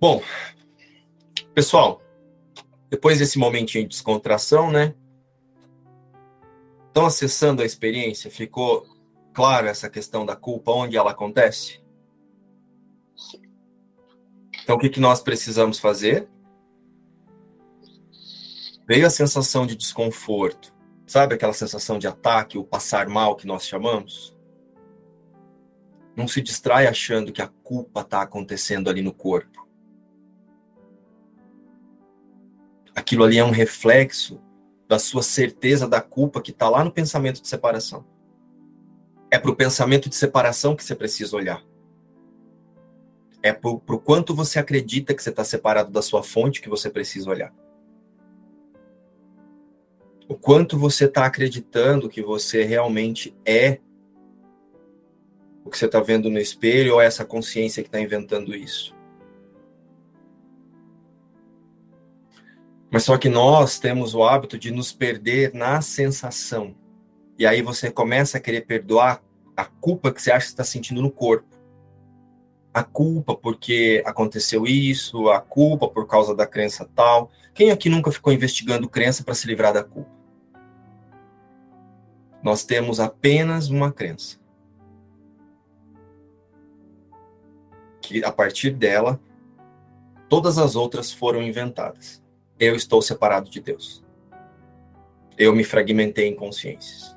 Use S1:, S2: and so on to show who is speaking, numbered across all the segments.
S1: Bom, pessoal, depois desse momentinho de descontração, né? Estão acessando a experiência? Ficou claro essa questão da culpa, onde ela acontece? Então, o que, que nós precisamos fazer? Veio a sensação de desconforto, sabe aquela sensação de ataque, o passar mal que nós chamamos? Não se distrai achando que a culpa está acontecendo ali no corpo. Aquilo ali é um reflexo da sua certeza da culpa que está lá no pensamento de separação. É para o pensamento de separação que você precisa olhar. É para o quanto você acredita que você está separado da sua fonte que você precisa olhar. O quanto você está acreditando que você realmente é o que você está vendo no espelho ou é essa consciência que está inventando isso. Mas só que nós temos o hábito de nos perder na sensação. E aí você começa a querer perdoar a culpa que você acha que está sentindo no corpo. A culpa porque aconteceu isso, a culpa por causa da crença tal. Quem aqui nunca ficou investigando crença para se livrar da culpa? Nós temos apenas uma crença. Que a partir dela, todas as outras foram inventadas eu estou separado de Deus. Eu me fragmentei em consciências.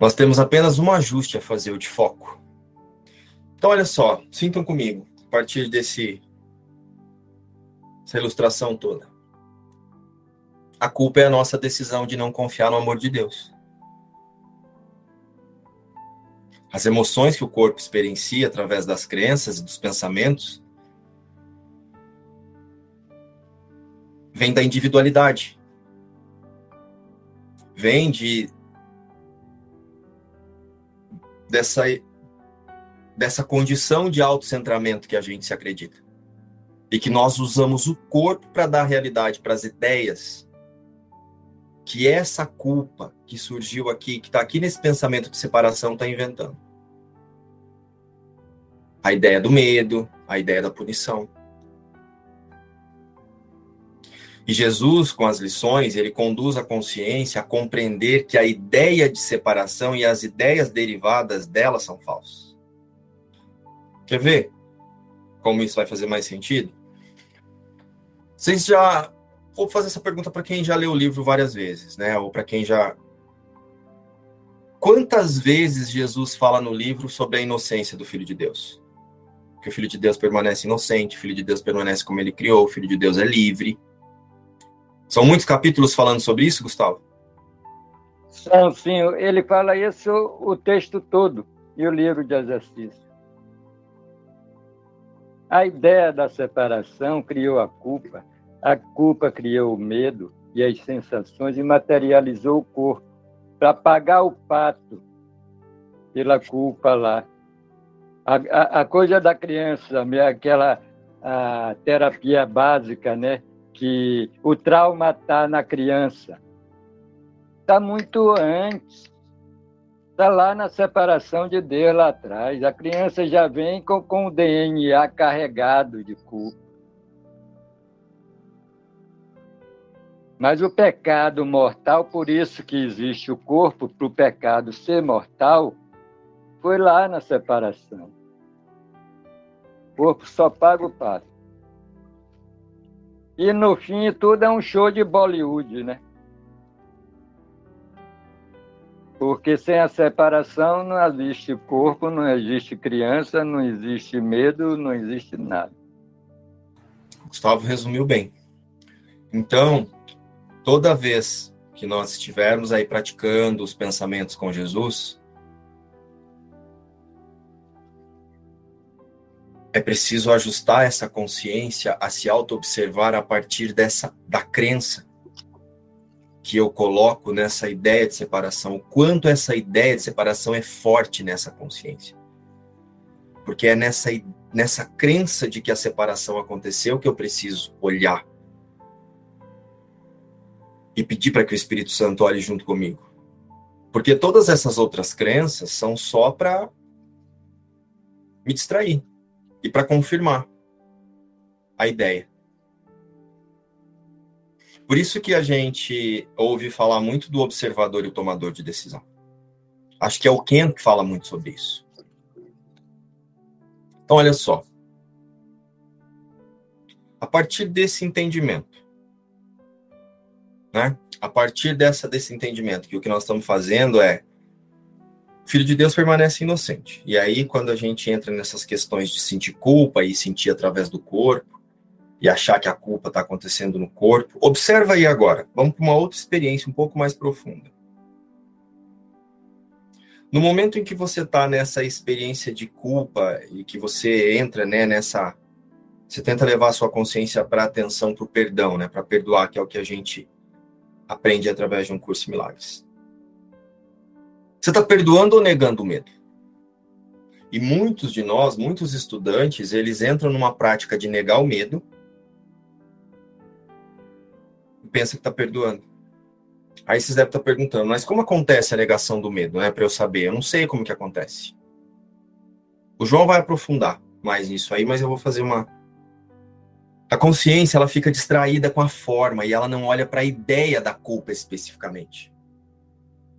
S1: Nós temos apenas um ajuste a fazer, de foco. Então, olha só, sintam comigo, a partir desse essa ilustração toda. A culpa é a nossa decisão de não confiar no amor de Deus. As emoções que o corpo experiencia através das crenças e dos pensamentos vem da individualidade. Vem de dessa dessa condição de autocentramento que a gente se acredita. E que nós usamos o corpo para dar realidade para as ideias que essa culpa que surgiu aqui, que está aqui nesse pensamento de separação, está inventando. A ideia do medo, a ideia da punição. E Jesus, com as lições, ele conduz a consciência a compreender que a ideia de separação e as ideias derivadas dela são falsas. Quer ver como isso vai fazer mais sentido? Vocês já vou fazer essa pergunta para quem já leu o livro várias vezes, né? Ou para quem já. Quantas vezes Jesus fala no livro sobre a inocência do Filho de Deus? Que o Filho de Deus permanece inocente, o Filho de Deus permanece como ele criou, o Filho de Deus é livre. São muitos capítulos falando sobre isso, Gustavo?
S2: São, sim. Ele fala isso o texto todo e o livro de exercício. A ideia da separação criou a culpa a culpa criou o medo e as sensações e materializou o corpo para pagar o pato pela culpa lá. A, a, a coisa da criança, aquela a terapia básica, né? Que o trauma está na criança. Está muito antes. Está lá na separação de Deus lá atrás. A criança já vem com, com o DNA carregado de culpa. Mas o pecado mortal, por isso que existe o corpo, para o pecado ser mortal, foi lá na separação. O corpo só paga o pato. E no fim tudo é um show de Bollywood, né? Porque sem a separação não existe corpo, não existe criança, não existe medo, não existe nada.
S1: Gustavo resumiu bem. Então, toda vez que nós estivermos aí praticando os pensamentos com Jesus, é preciso ajustar essa consciência a se auto-observar a partir dessa da crença que eu coloco nessa ideia de separação, o quanto essa ideia de separação é forte nessa consciência. Porque é nessa, nessa crença de que a separação aconteceu que eu preciso olhar e pedir para que o Espírito Santo olhe junto comigo. Porque todas essas outras crenças são só para me distrair e para confirmar a ideia. Por isso que a gente ouve falar muito do observador e o tomador de decisão. Acho que é o Ken que fala muito sobre isso. Então, olha só. A partir desse entendimento, né? A partir dessa, desse entendimento, que o que nós estamos fazendo é o Filho de Deus permanece inocente. E aí, quando a gente entra nessas questões de sentir culpa e sentir através do corpo, e achar que a culpa está acontecendo no corpo, observa aí agora. Vamos para uma outra experiência um pouco mais profunda. No momento em que você está nessa experiência de culpa e que você entra né, nessa. Você tenta levar a sua consciência para atenção, para o perdão, né, para perdoar, que é o que a gente aprende através de um curso de milagres. Você está perdoando ou negando o medo? E muitos de nós, muitos estudantes, eles entram numa prática de negar o medo e pensa que está perdoando. Aí vocês devem estar tá perguntando, mas como acontece a negação do medo, né? Para eu saber, eu não sei como que acontece. O João vai aprofundar mais nisso aí, mas eu vou fazer uma. A consciência ela fica distraída com a forma e ela não olha para a ideia da culpa especificamente.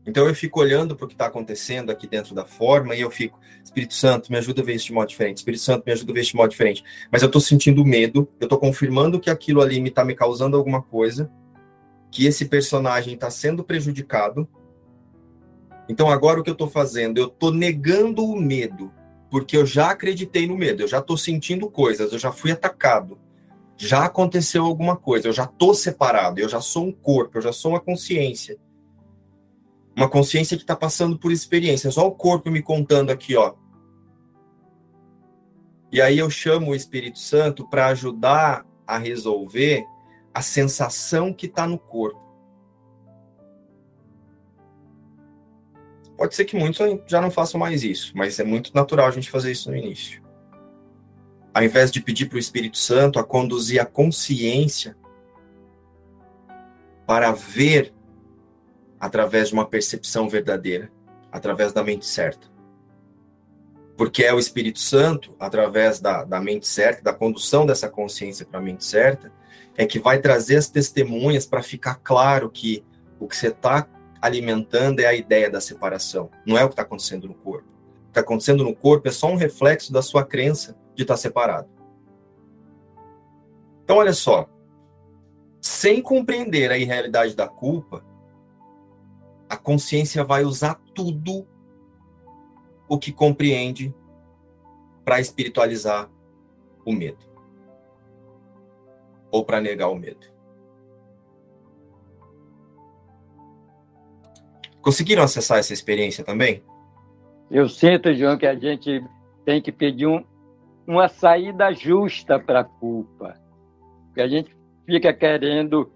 S1: Então eu fico olhando para o que está acontecendo aqui dentro da forma e eu fico, Espírito Santo, me ajuda a ver isso de modo diferente. Espírito Santo, me ajuda a ver isso de modo diferente. Mas eu estou sentindo medo, eu estou confirmando que aquilo ali me está me causando alguma coisa, que esse personagem está sendo prejudicado. Então agora o que eu estou fazendo? Eu estou negando o medo, porque eu já acreditei no medo, eu já estou sentindo coisas, eu já fui atacado, já aconteceu alguma coisa, eu já estou separado, eu já sou um corpo, eu já sou uma consciência uma consciência que está passando por experiências. Só o corpo me contando aqui, ó. E aí eu chamo o Espírito Santo para ajudar a resolver a sensação que está no corpo. Pode ser que muitos já não façam mais isso, mas é muito natural a gente fazer isso no início. Ao invés de pedir para o Espírito Santo a conduzir a consciência para ver através de uma percepção verdadeira, através da mente certa. Porque é o Espírito Santo, através da, da mente certa, da condução dessa consciência para a mente certa, é que vai trazer as testemunhas para ficar claro que o que você está alimentando é a ideia da separação, não é o que está acontecendo no corpo. O que está acontecendo no corpo é só um reflexo da sua crença de estar tá separado. Então, olha só, sem compreender a irrealidade da culpa, a consciência vai usar tudo o que compreende para espiritualizar o medo ou para negar o medo. Conseguiram acessar essa experiência também?
S2: Eu sinto, João, que a gente tem que pedir um, uma saída justa para a culpa. Porque a gente fica querendo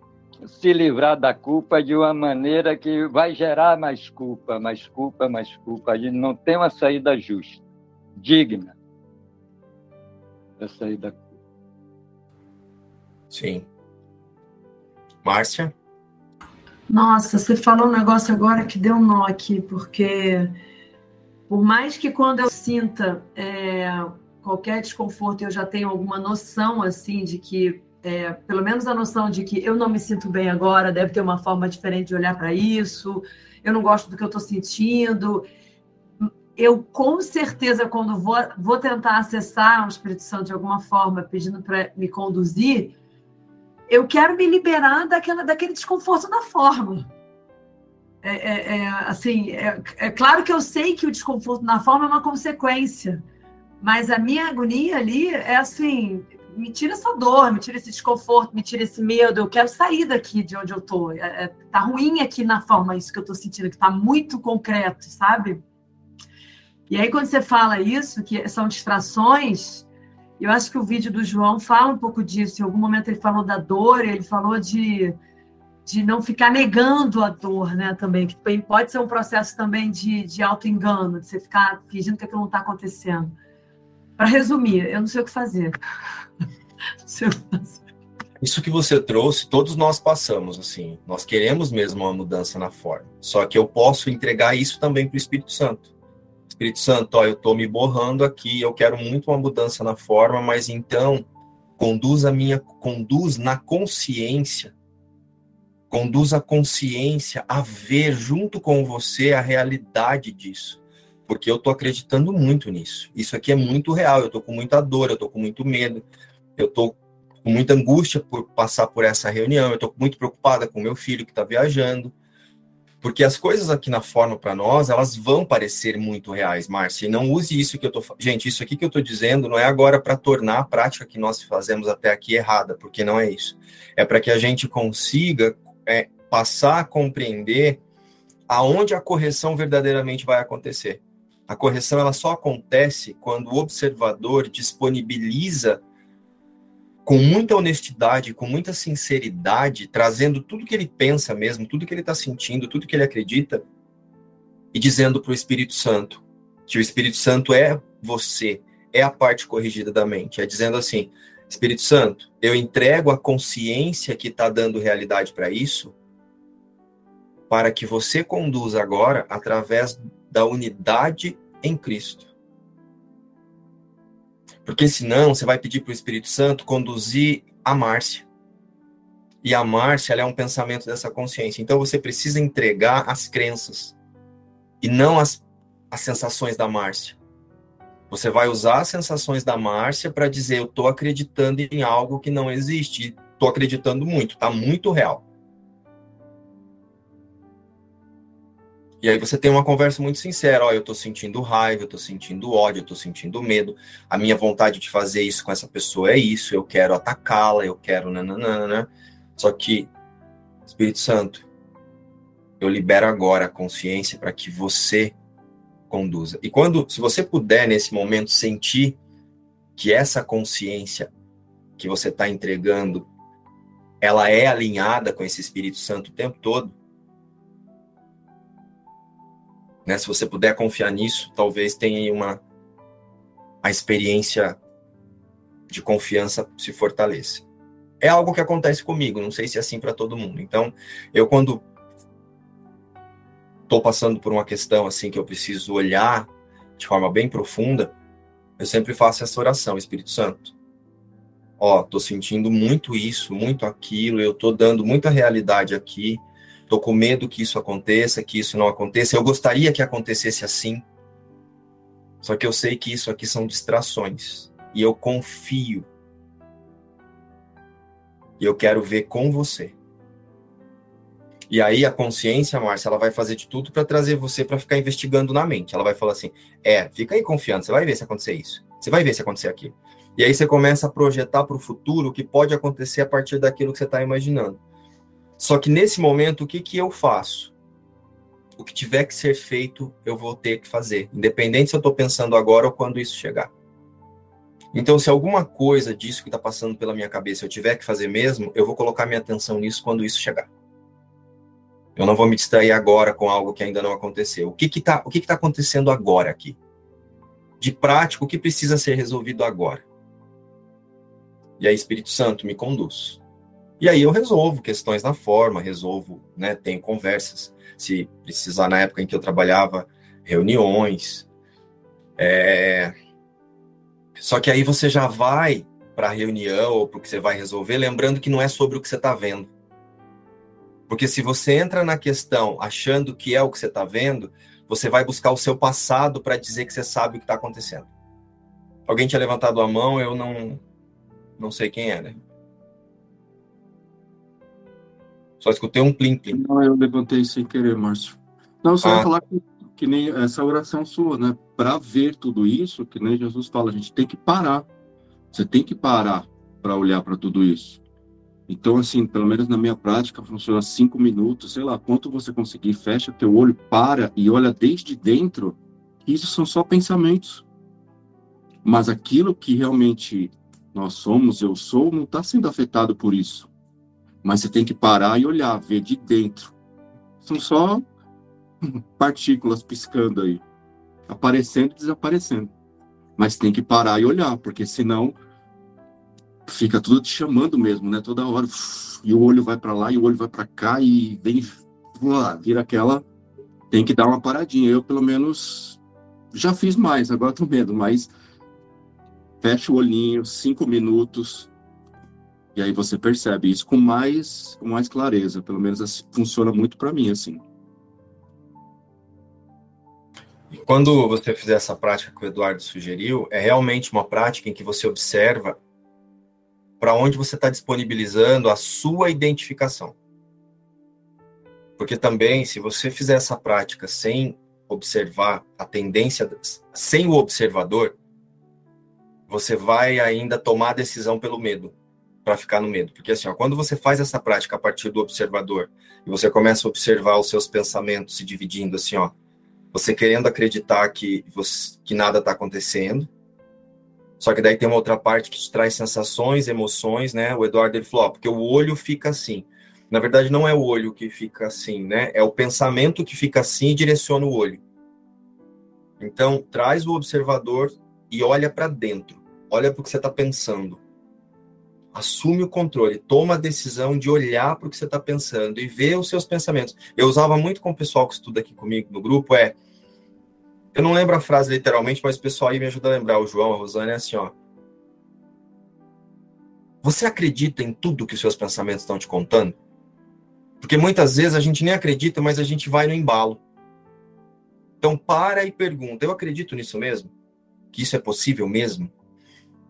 S2: se livrar da culpa de uma maneira que vai gerar mais culpa, mais culpa, mais culpa. A gente não tem uma saída justa, digna da saída da culpa.
S1: Sim. Márcia?
S3: Nossa, você falou um negócio agora que deu um nó aqui, porque por mais que quando eu sinta é, qualquer desconforto eu já tenho alguma noção assim de que é, pelo menos a noção de que eu não me sinto bem agora, deve ter uma forma diferente de olhar para isso, eu não gosto do que eu estou sentindo. Eu, com certeza, quando vou, vou tentar acessar o Espírito Santo de alguma forma, pedindo para me conduzir, eu quero me liberar daquela, daquele desconforto da forma. É, é, é assim, é, é claro que eu sei que o desconforto na forma é uma consequência, mas a minha agonia ali é assim, me tira essa dor, me tira esse desconforto, me tira esse medo. Eu quero sair daqui de onde eu tô. É, é, tá ruim aqui na forma isso que eu tô sentindo, que tá muito concreto, sabe? E aí, quando você fala isso, que são distrações, eu acho que o vídeo do João fala um pouco disso. Em algum momento ele falou da dor, ele falou de, de não ficar negando a dor, né? Também, que pode ser um processo também de, de auto-engano, de você ficar fingindo que aquilo não está acontecendo. Para resumir, eu não sei o que fazer.
S1: Isso que você trouxe, todos nós passamos, assim. Nós queremos mesmo uma mudança na forma. Só que eu posso entregar isso também para o Espírito Santo. Espírito Santo, ó, eu estou me borrando aqui, eu quero muito uma mudança na forma, mas então conduz a minha, conduz na consciência, conduz a consciência a ver junto com você a realidade disso, porque eu estou acreditando muito nisso. Isso aqui é muito real. Eu estou com muita dor, eu estou com muito medo, eu estou com muita angústia por passar por essa reunião, eu estou muito preocupada com meu filho que está viajando porque as coisas aqui na forma para nós, elas vão parecer muito reais, Márcia. E não use isso que eu tô Gente, isso aqui que eu estou dizendo não é agora para tornar a prática que nós fazemos até aqui errada, porque não é isso. É para que a gente consiga é, passar a compreender aonde a correção verdadeiramente vai acontecer. A correção ela só acontece quando o observador disponibiliza com muita honestidade, com muita sinceridade, trazendo tudo que ele pensa mesmo, tudo que ele está sentindo, tudo que ele acredita, e dizendo para o Espírito Santo que o Espírito Santo é você, é a parte corrigida da mente. É dizendo assim: Espírito Santo, eu entrego a consciência que está dando realidade para isso, para que você conduza agora através da unidade em Cristo. Porque senão você vai pedir para o Espírito Santo conduzir a Márcia. E a Márcia é um pensamento dessa consciência. Então você precisa entregar as crenças e não as, as sensações da Márcia. Você vai usar as sensações da Márcia para dizer: eu estou acreditando em algo que não existe. Estou acreditando muito, está muito real. E aí você tem uma conversa muito sincera, ó, eu tô sentindo raiva, eu tô sentindo ódio, eu tô sentindo medo. A minha vontade de fazer isso com essa pessoa é isso, eu quero atacá-la, eu quero nananana. Só que Espírito Santo, eu libero agora a consciência para que você conduza. E quando, se você puder nesse momento sentir que essa consciência que você está entregando, ela é alinhada com esse Espírito Santo o tempo todo, né? Se você puder confiar nisso, talvez tenha uma a experiência de confiança se fortaleça. É algo que acontece comigo, não sei se é assim para todo mundo. Então, eu quando estou passando por uma questão assim que eu preciso olhar de forma bem profunda, eu sempre faço essa oração, Espírito Santo. Ó, tô sentindo muito isso, muito aquilo, eu tô dando muita realidade aqui Estou com medo que isso aconteça, que isso não aconteça. Eu gostaria que acontecesse assim. Só que eu sei que isso aqui são distrações. E eu confio. E eu quero ver com você. E aí a consciência, Márcia, ela vai fazer de tudo para trazer você para ficar investigando na mente. Ela vai falar assim: "É, fica aí confiando, você vai ver se acontecer isso. Você vai ver se acontecer aquilo". E aí você começa a projetar para o futuro o que pode acontecer a partir daquilo que você está imaginando. Só que nesse momento, o que, que eu faço? O que tiver que ser feito, eu vou ter que fazer, independente se eu estou pensando agora ou quando isso chegar. Então, se alguma coisa disso que está passando pela minha cabeça eu tiver que fazer mesmo, eu vou colocar minha atenção nisso quando isso chegar. Eu não vou me distrair agora com algo que ainda não aconteceu. O que está o que que tá acontecendo agora aqui? De prático, o que precisa ser resolvido agora? E aí, Espírito Santo, me conduz. E aí eu resolvo questões na forma, resolvo, né, tenho conversas, se precisar na época em que eu trabalhava, reuniões. É... Só que aí você já vai para a reunião ou para que você vai resolver, lembrando que não é sobre o que você está vendo. Porque se você entra na questão achando que é o que você está vendo, você vai buscar o seu passado para dizer que você sabe o que está acontecendo. Alguém tinha levantado a mão, eu não, não sei quem era. Só escutei um plim-plim.
S4: Não, eu levantei sem querer, Márcio. Não, só ah. falar que, que, nem essa oração sua, né? Para ver tudo isso, que nem Jesus fala, a gente tem que parar. Você tem que parar para olhar para tudo isso. Então, assim, pelo menos na minha prática, funciona cinco minutos, sei lá, quanto você conseguir, fecha teu olho, para e olha desde dentro. Isso são só pensamentos. Mas aquilo que realmente nós somos, eu sou, não está sendo afetado por isso. Mas você tem que parar e olhar, ver de dentro. São só partículas piscando aí, aparecendo e desaparecendo. Mas tem que parar e olhar, porque senão fica tudo te chamando mesmo, né? Toda hora. E o olho vai para lá e o olho vai para cá e vem, vira aquela. Tem que dar uma paradinha. Eu, pelo menos, já fiz mais, agora tô medo, mas fecha o olhinho, cinco minutos, e aí você percebe isso com mais, com mais clareza. Pelo menos assim, funciona muito para mim assim.
S1: E quando você fizer essa prática que o Eduardo sugeriu, é realmente uma prática em que você observa para onde você está disponibilizando a sua identificação. Porque também, se você fizer essa prática sem observar a tendência, sem o observador, você vai ainda tomar a decisão pelo medo, para ficar no medo. Porque assim, ó, quando você faz essa prática a partir do observador, e você começa a observar os seus pensamentos se dividindo assim, ó, você querendo acreditar que, você, que nada está acontecendo, só que daí tem uma outra parte que te traz sensações, emoções, né? O Eduardo ele falou, ó, porque o olho fica assim. Na verdade, não é o olho que fica assim, né? É o pensamento que fica assim e direciona o olho. Então, traz o observador e olha para dentro. Olha para o que você está pensando. Assume o controle, toma a decisão de olhar para o que você está pensando e ver os seus pensamentos. Eu usava muito com o pessoal que estuda aqui comigo no grupo, é eu não lembro a frase literalmente, mas o pessoal aí me ajuda a lembrar. O João, a Rosane, é assim, ó. Você acredita em tudo que os seus pensamentos estão te contando? Porque muitas vezes a gente nem acredita, mas a gente vai no embalo. Então para e pergunta: eu acredito nisso mesmo? Que isso é possível mesmo?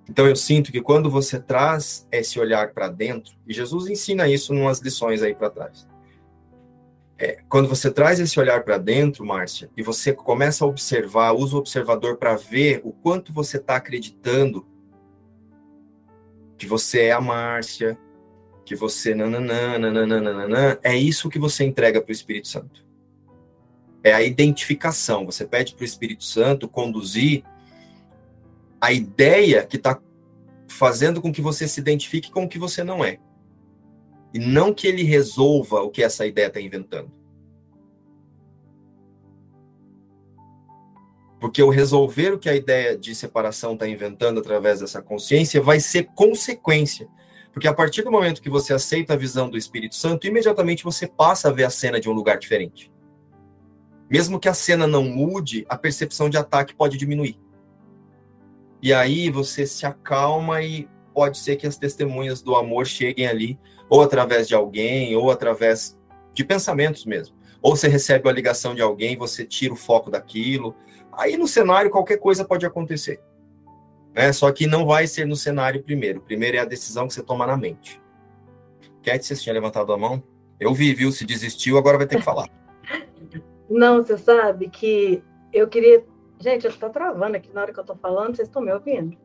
S1: Então eu sinto que quando você traz esse olhar para dentro, e Jesus ensina isso em umas lições aí para trás é, quando você traz esse olhar para dentro, Márcia, e você começa a observar, usa o observador para ver o quanto você está acreditando que você é a Márcia, que você nananã, nananã, é isso que você entrega para o Espírito Santo. É a identificação. Você pede para o Espírito Santo conduzir a ideia que está fazendo com que você se identifique com o que você não é e não que ele resolva o que essa ideia está inventando. Porque o resolver o que a ideia de separação está inventando através dessa consciência vai ser consequência. Porque a partir do momento que você aceita a visão do Espírito Santo, imediatamente você passa a ver a cena de um lugar diferente. Mesmo que a cena não mude, a percepção de ataque pode diminuir. E aí você se acalma e pode ser que as testemunhas do amor cheguem ali ou através de alguém, ou através de pensamentos mesmo. Ou você recebe uma ligação de alguém, você tira o foco daquilo. Aí no cenário qualquer coisa pode acontecer. Né? Só que não vai ser no cenário primeiro. Primeiro é a decisão que você toma na mente. Cat, você tinha levantado a mão? Eu vi, viu? Se desistiu, agora vai ter que falar.
S5: Não, você sabe que eu queria. Gente, eu estou travando aqui na hora que eu estou falando, vocês estão me ouvindo?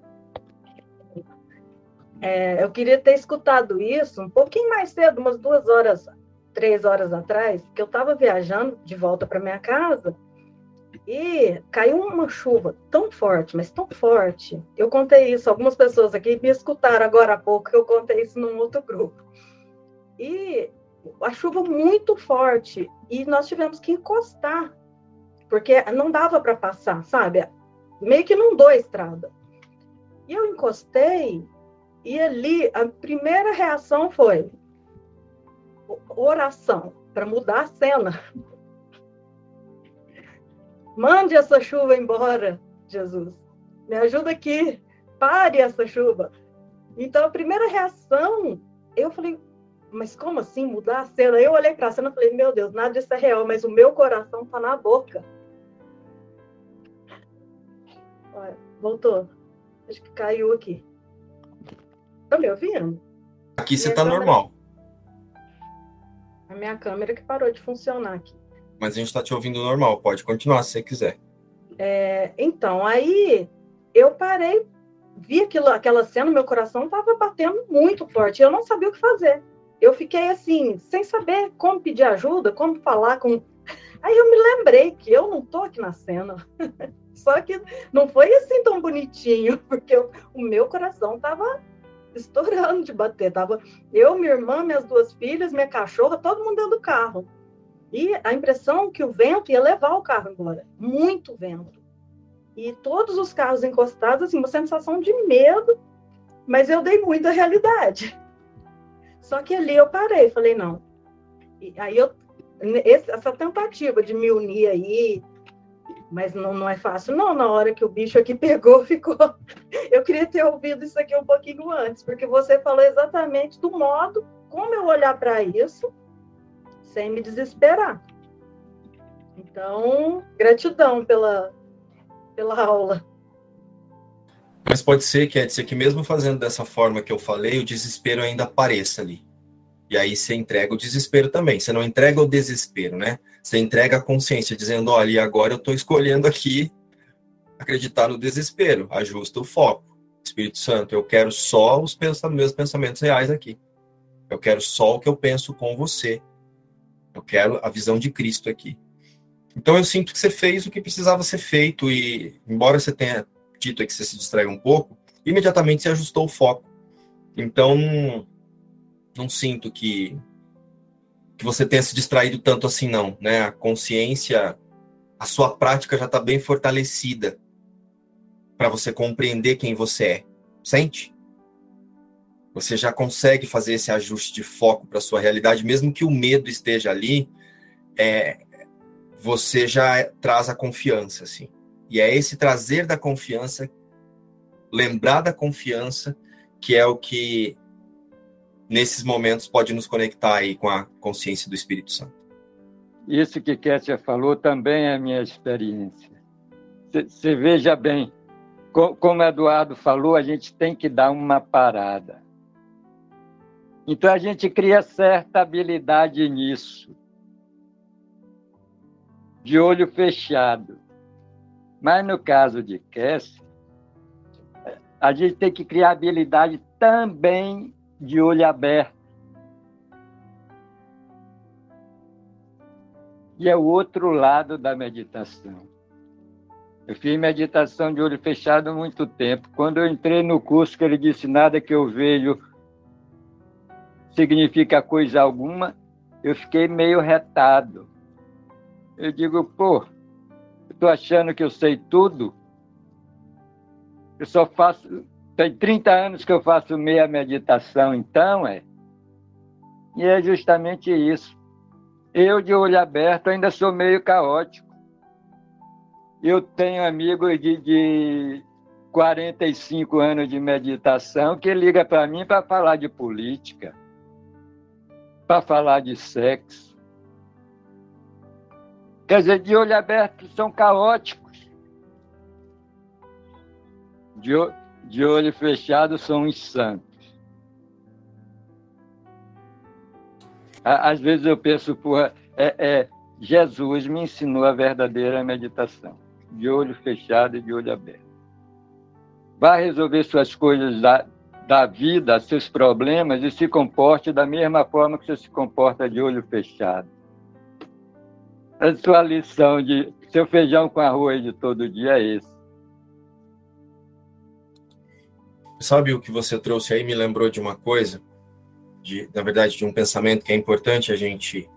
S5: É, eu queria ter escutado isso um pouquinho mais cedo, umas duas horas, três horas atrás, que eu estava viajando de volta para minha casa e caiu uma chuva tão forte, mas tão forte. Eu contei isso, algumas pessoas aqui me escutaram agora há pouco, que eu contei isso num outro grupo. E a chuva muito forte e nós tivemos que encostar, porque não dava para passar, sabe? Meio que não dou a estrada. E eu encostei e ali a primeira reação foi oração para mudar a cena. Mande essa chuva embora, Jesus. Me ajuda aqui. Pare essa chuva. Então a primeira reação, eu falei, mas como assim mudar a cena? Eu olhei para a cena e falei, meu Deus, nada disso é real, mas o meu coração está na boca. Voltou. Acho que caiu aqui. Tá me ouvindo?
S1: Aqui você tá câmera... normal.
S5: A minha câmera que parou de funcionar aqui.
S1: Mas a gente tá te ouvindo normal, pode continuar se você quiser.
S5: É, então, aí eu parei, vi aquilo, aquela cena, meu coração tava batendo muito forte, eu não sabia o que fazer. Eu fiquei assim, sem saber como pedir ajuda, como falar com. Aí eu me lembrei que eu não tô aqui na cena. Só que não foi assim tão bonitinho, porque eu, o meu coração tava estourando de bater. Tava eu, minha irmã, minhas duas filhas, minha cachorra, todo mundo dentro do carro. E a impressão que o vento ia levar o carro embora. Muito vento. E todos os carros encostados, assim, uma sensação de medo, mas eu dei muita realidade. Só que ali eu parei, falei, não. E aí eu, essa tentativa de me unir aí, Mas não, não é fácil, não. Na hora que o bicho aqui pegou, ficou. Eu queria ter ouvido isso aqui um pouquinho antes, porque você falou exatamente do modo como eu olhar para isso sem me desesperar. Então, gratidão pela, pela aula.
S1: Mas pode ser, Kétia, que mesmo fazendo dessa forma que eu falei, o desespero ainda apareça ali. E aí você entrega o desespero também. Você não entrega o desespero, né? Você entrega a consciência, dizendo, olha, agora eu estou escolhendo aqui acreditar no desespero. Ajusta o foco. Espírito Santo, eu quero só os meus pensamentos reais aqui. Eu quero só o que eu penso com você. Eu quero a visão de Cristo aqui. Então eu sinto que você fez o que precisava ser feito e, embora você tenha dito que você se distraiu um pouco, imediatamente você ajustou o foco. Então não sinto que, que você tenha se distraído tanto assim, não. Né? A consciência, a sua prática já está bem fortalecida para você compreender quem você é. Sente? Você já consegue fazer esse ajuste de foco para sua realidade, mesmo que o medo esteja ali, é, você já traz a confiança, assim. E é esse trazer da confiança, lembrar da confiança, que é o que nesses momentos pode nos conectar aí com a consciência do Espírito Santo.
S2: Isso que Kétia falou também é minha experiência. Você veja bem, como Eduardo falou, a gente tem que dar uma parada. Então a gente cria certa habilidade nisso, de olho fechado. Mas no caso de Kécia, a gente tem que criar habilidade também de olho aberto. E é o outro lado da meditação. Eu fiz meditação de olho fechado há muito tempo. Quando eu entrei no curso que ele disse nada que eu vejo significa coisa alguma, eu fiquei meio retado. Eu digo, pô, estou achando que eu sei tudo. Eu só faço, tem 30 anos que eu faço meia meditação, então é. E é justamente isso. Eu, de olho aberto, ainda sou meio caótico. Eu tenho amigos de, de 45 anos de meditação que liga para mim para falar de política, para falar de sexo. Quer dizer, de olho aberto são caóticos. De, de olho fechado são os santos. Às vezes eu penso, porra, é, é, Jesus me ensinou a verdadeira meditação, de olho fechado e de olho aberto. Vá resolver suas coisas da, da vida, seus problemas, e se comporte da mesma forma que você se comporta de olho fechado. A sua lição de seu feijão com arroz de todo dia é esse.
S1: Sabe o que você trouxe aí me lembrou de uma coisa, de, na verdade, de um pensamento que é importante a gente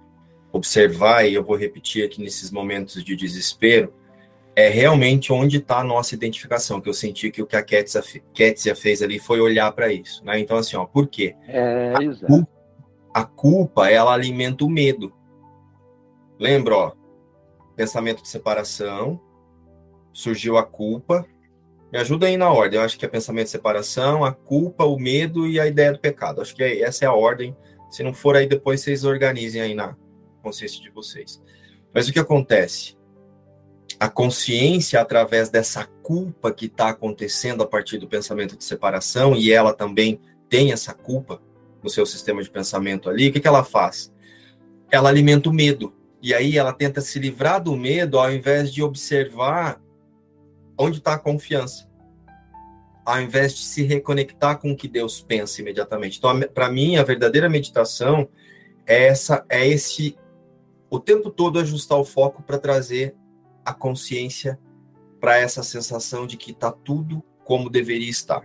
S1: observar, e eu vou repetir aqui nesses momentos de desespero, é realmente onde está a nossa identificação, que eu senti que o que a Ketsia fez ali foi olhar para isso. Né? Então, assim, ó, por quê?
S2: É,
S1: a, culpa, a culpa, ela alimenta o medo. Lembra, ó, pensamento de separação, surgiu a culpa, me ajuda aí na ordem. Eu acho que é pensamento de separação, a culpa, o medo e a ideia do pecado. Acho que é, essa é a ordem. Se não for aí, depois vocês organizem aí na consciência de vocês. Mas o que acontece? A consciência, através dessa culpa que está acontecendo a partir do pensamento de separação, e ela também tem essa culpa no seu sistema de pensamento ali, o que, que ela faz? Ela alimenta o medo. E aí ela tenta se livrar do medo ao invés de observar onde está a confiança? Ao invés de se reconectar com o que Deus pensa imediatamente. Então, para mim, a verdadeira meditação é essa, é esse o tempo todo ajustar o foco para trazer a consciência para essa sensação de que está tudo como deveria estar.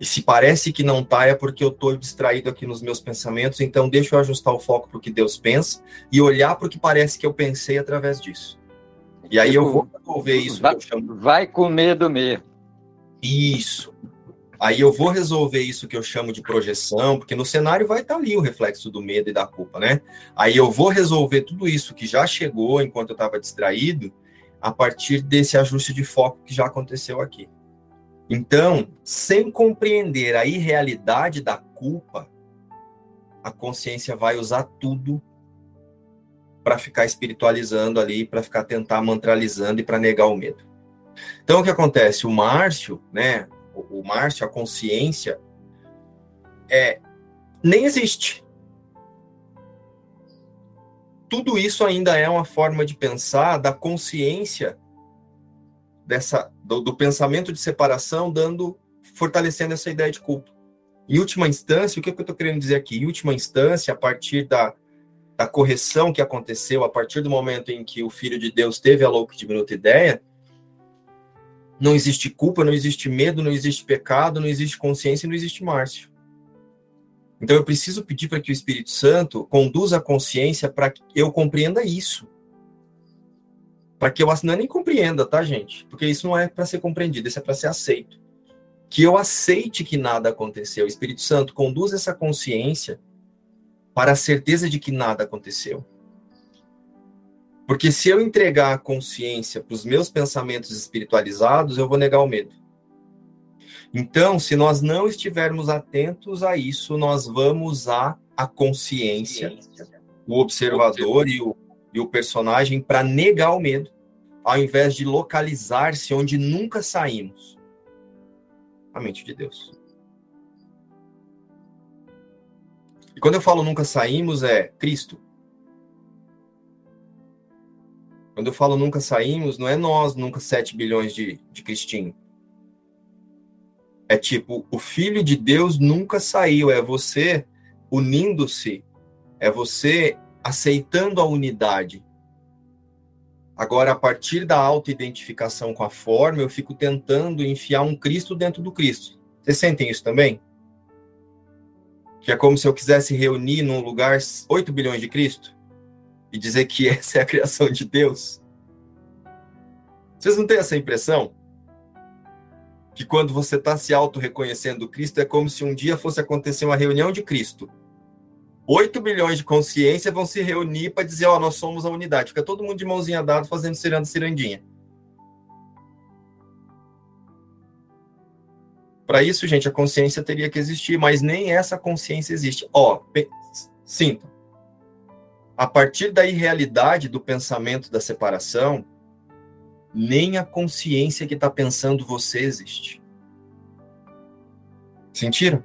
S1: E se parece que não está, é porque eu estou distraído aqui nos meus pensamentos, então deixa eu ajustar o foco para o que Deus pensa e olhar para o que parece que eu pensei através disso. E aí eu vou resolver isso.
S2: Vai, vai com medo mesmo.
S1: Isso. Aí eu vou resolver isso que eu chamo de projeção, porque no cenário vai estar ali o reflexo do medo e da culpa, né? Aí eu vou resolver tudo isso que já chegou enquanto eu estava distraído, a partir desse ajuste de foco que já aconteceu aqui. Então, sem compreender a irrealidade da culpa, a consciência vai usar tudo para ficar espiritualizando ali, para ficar tentar mantralizando e para negar o medo. Então, o que acontece? O Márcio, né? O, Márcio, a consciência, é nem existe. Tudo isso ainda é uma forma de pensar da consciência dessa do, do pensamento de separação, dando fortalecendo essa ideia de culpa. Em última instância, o que, é que eu estou querendo dizer aqui? Em última instância, a partir da, da correção que aconteceu, a partir do momento em que o Filho de Deus teve a louca de minuta ideia, não existe culpa, não existe medo, não existe pecado, não existe consciência, não existe Márcio. Então eu preciso pedir para que o Espírito Santo conduza a consciência para que eu compreenda isso. Para que eu não é nem compreenda, tá, gente? Porque isso não é para ser compreendido, isso é para ser aceito. Que eu aceite que nada aconteceu. O Espírito Santo conduz essa consciência para a certeza de que nada aconteceu. Porque se eu entregar a consciência para os meus pensamentos espiritualizados, eu vou negar o medo. Então, se nós não estivermos atentos a isso, nós vamos usar a consciência, o observador e o, e o personagem para negar o medo, ao invés de localizar-se onde nunca saímos a mente de Deus. Quando eu falo nunca saímos, é Cristo. Quando eu falo nunca saímos, não é nós, nunca 7 bilhões de, de Cristinho. É tipo, o Filho de Deus nunca saiu, é você unindo-se, é você aceitando a unidade. Agora, a partir da auto-identificação com a forma, eu fico tentando enfiar um Cristo dentro do Cristo. Vocês sentem isso também? Que é como se eu quisesse reunir num lugar 8 bilhões de Cristo? e dizer que essa é a criação de Deus? Vocês não têm essa impressão? Que quando você está se auto-reconhecendo Cristo, é como se um dia fosse acontecer uma reunião de Cristo. 8 bilhões de consciência vão se reunir para dizer, ó, oh, nós somos a unidade. Fica todo mundo de mãozinha dada fazendo ciranda cirandinha. Para isso, gente, a consciência teria que existir, mas nem essa consciência existe. Ó, sintam a partir da irrealidade do pensamento da separação, nem a consciência que está pensando você existe. Sentiram?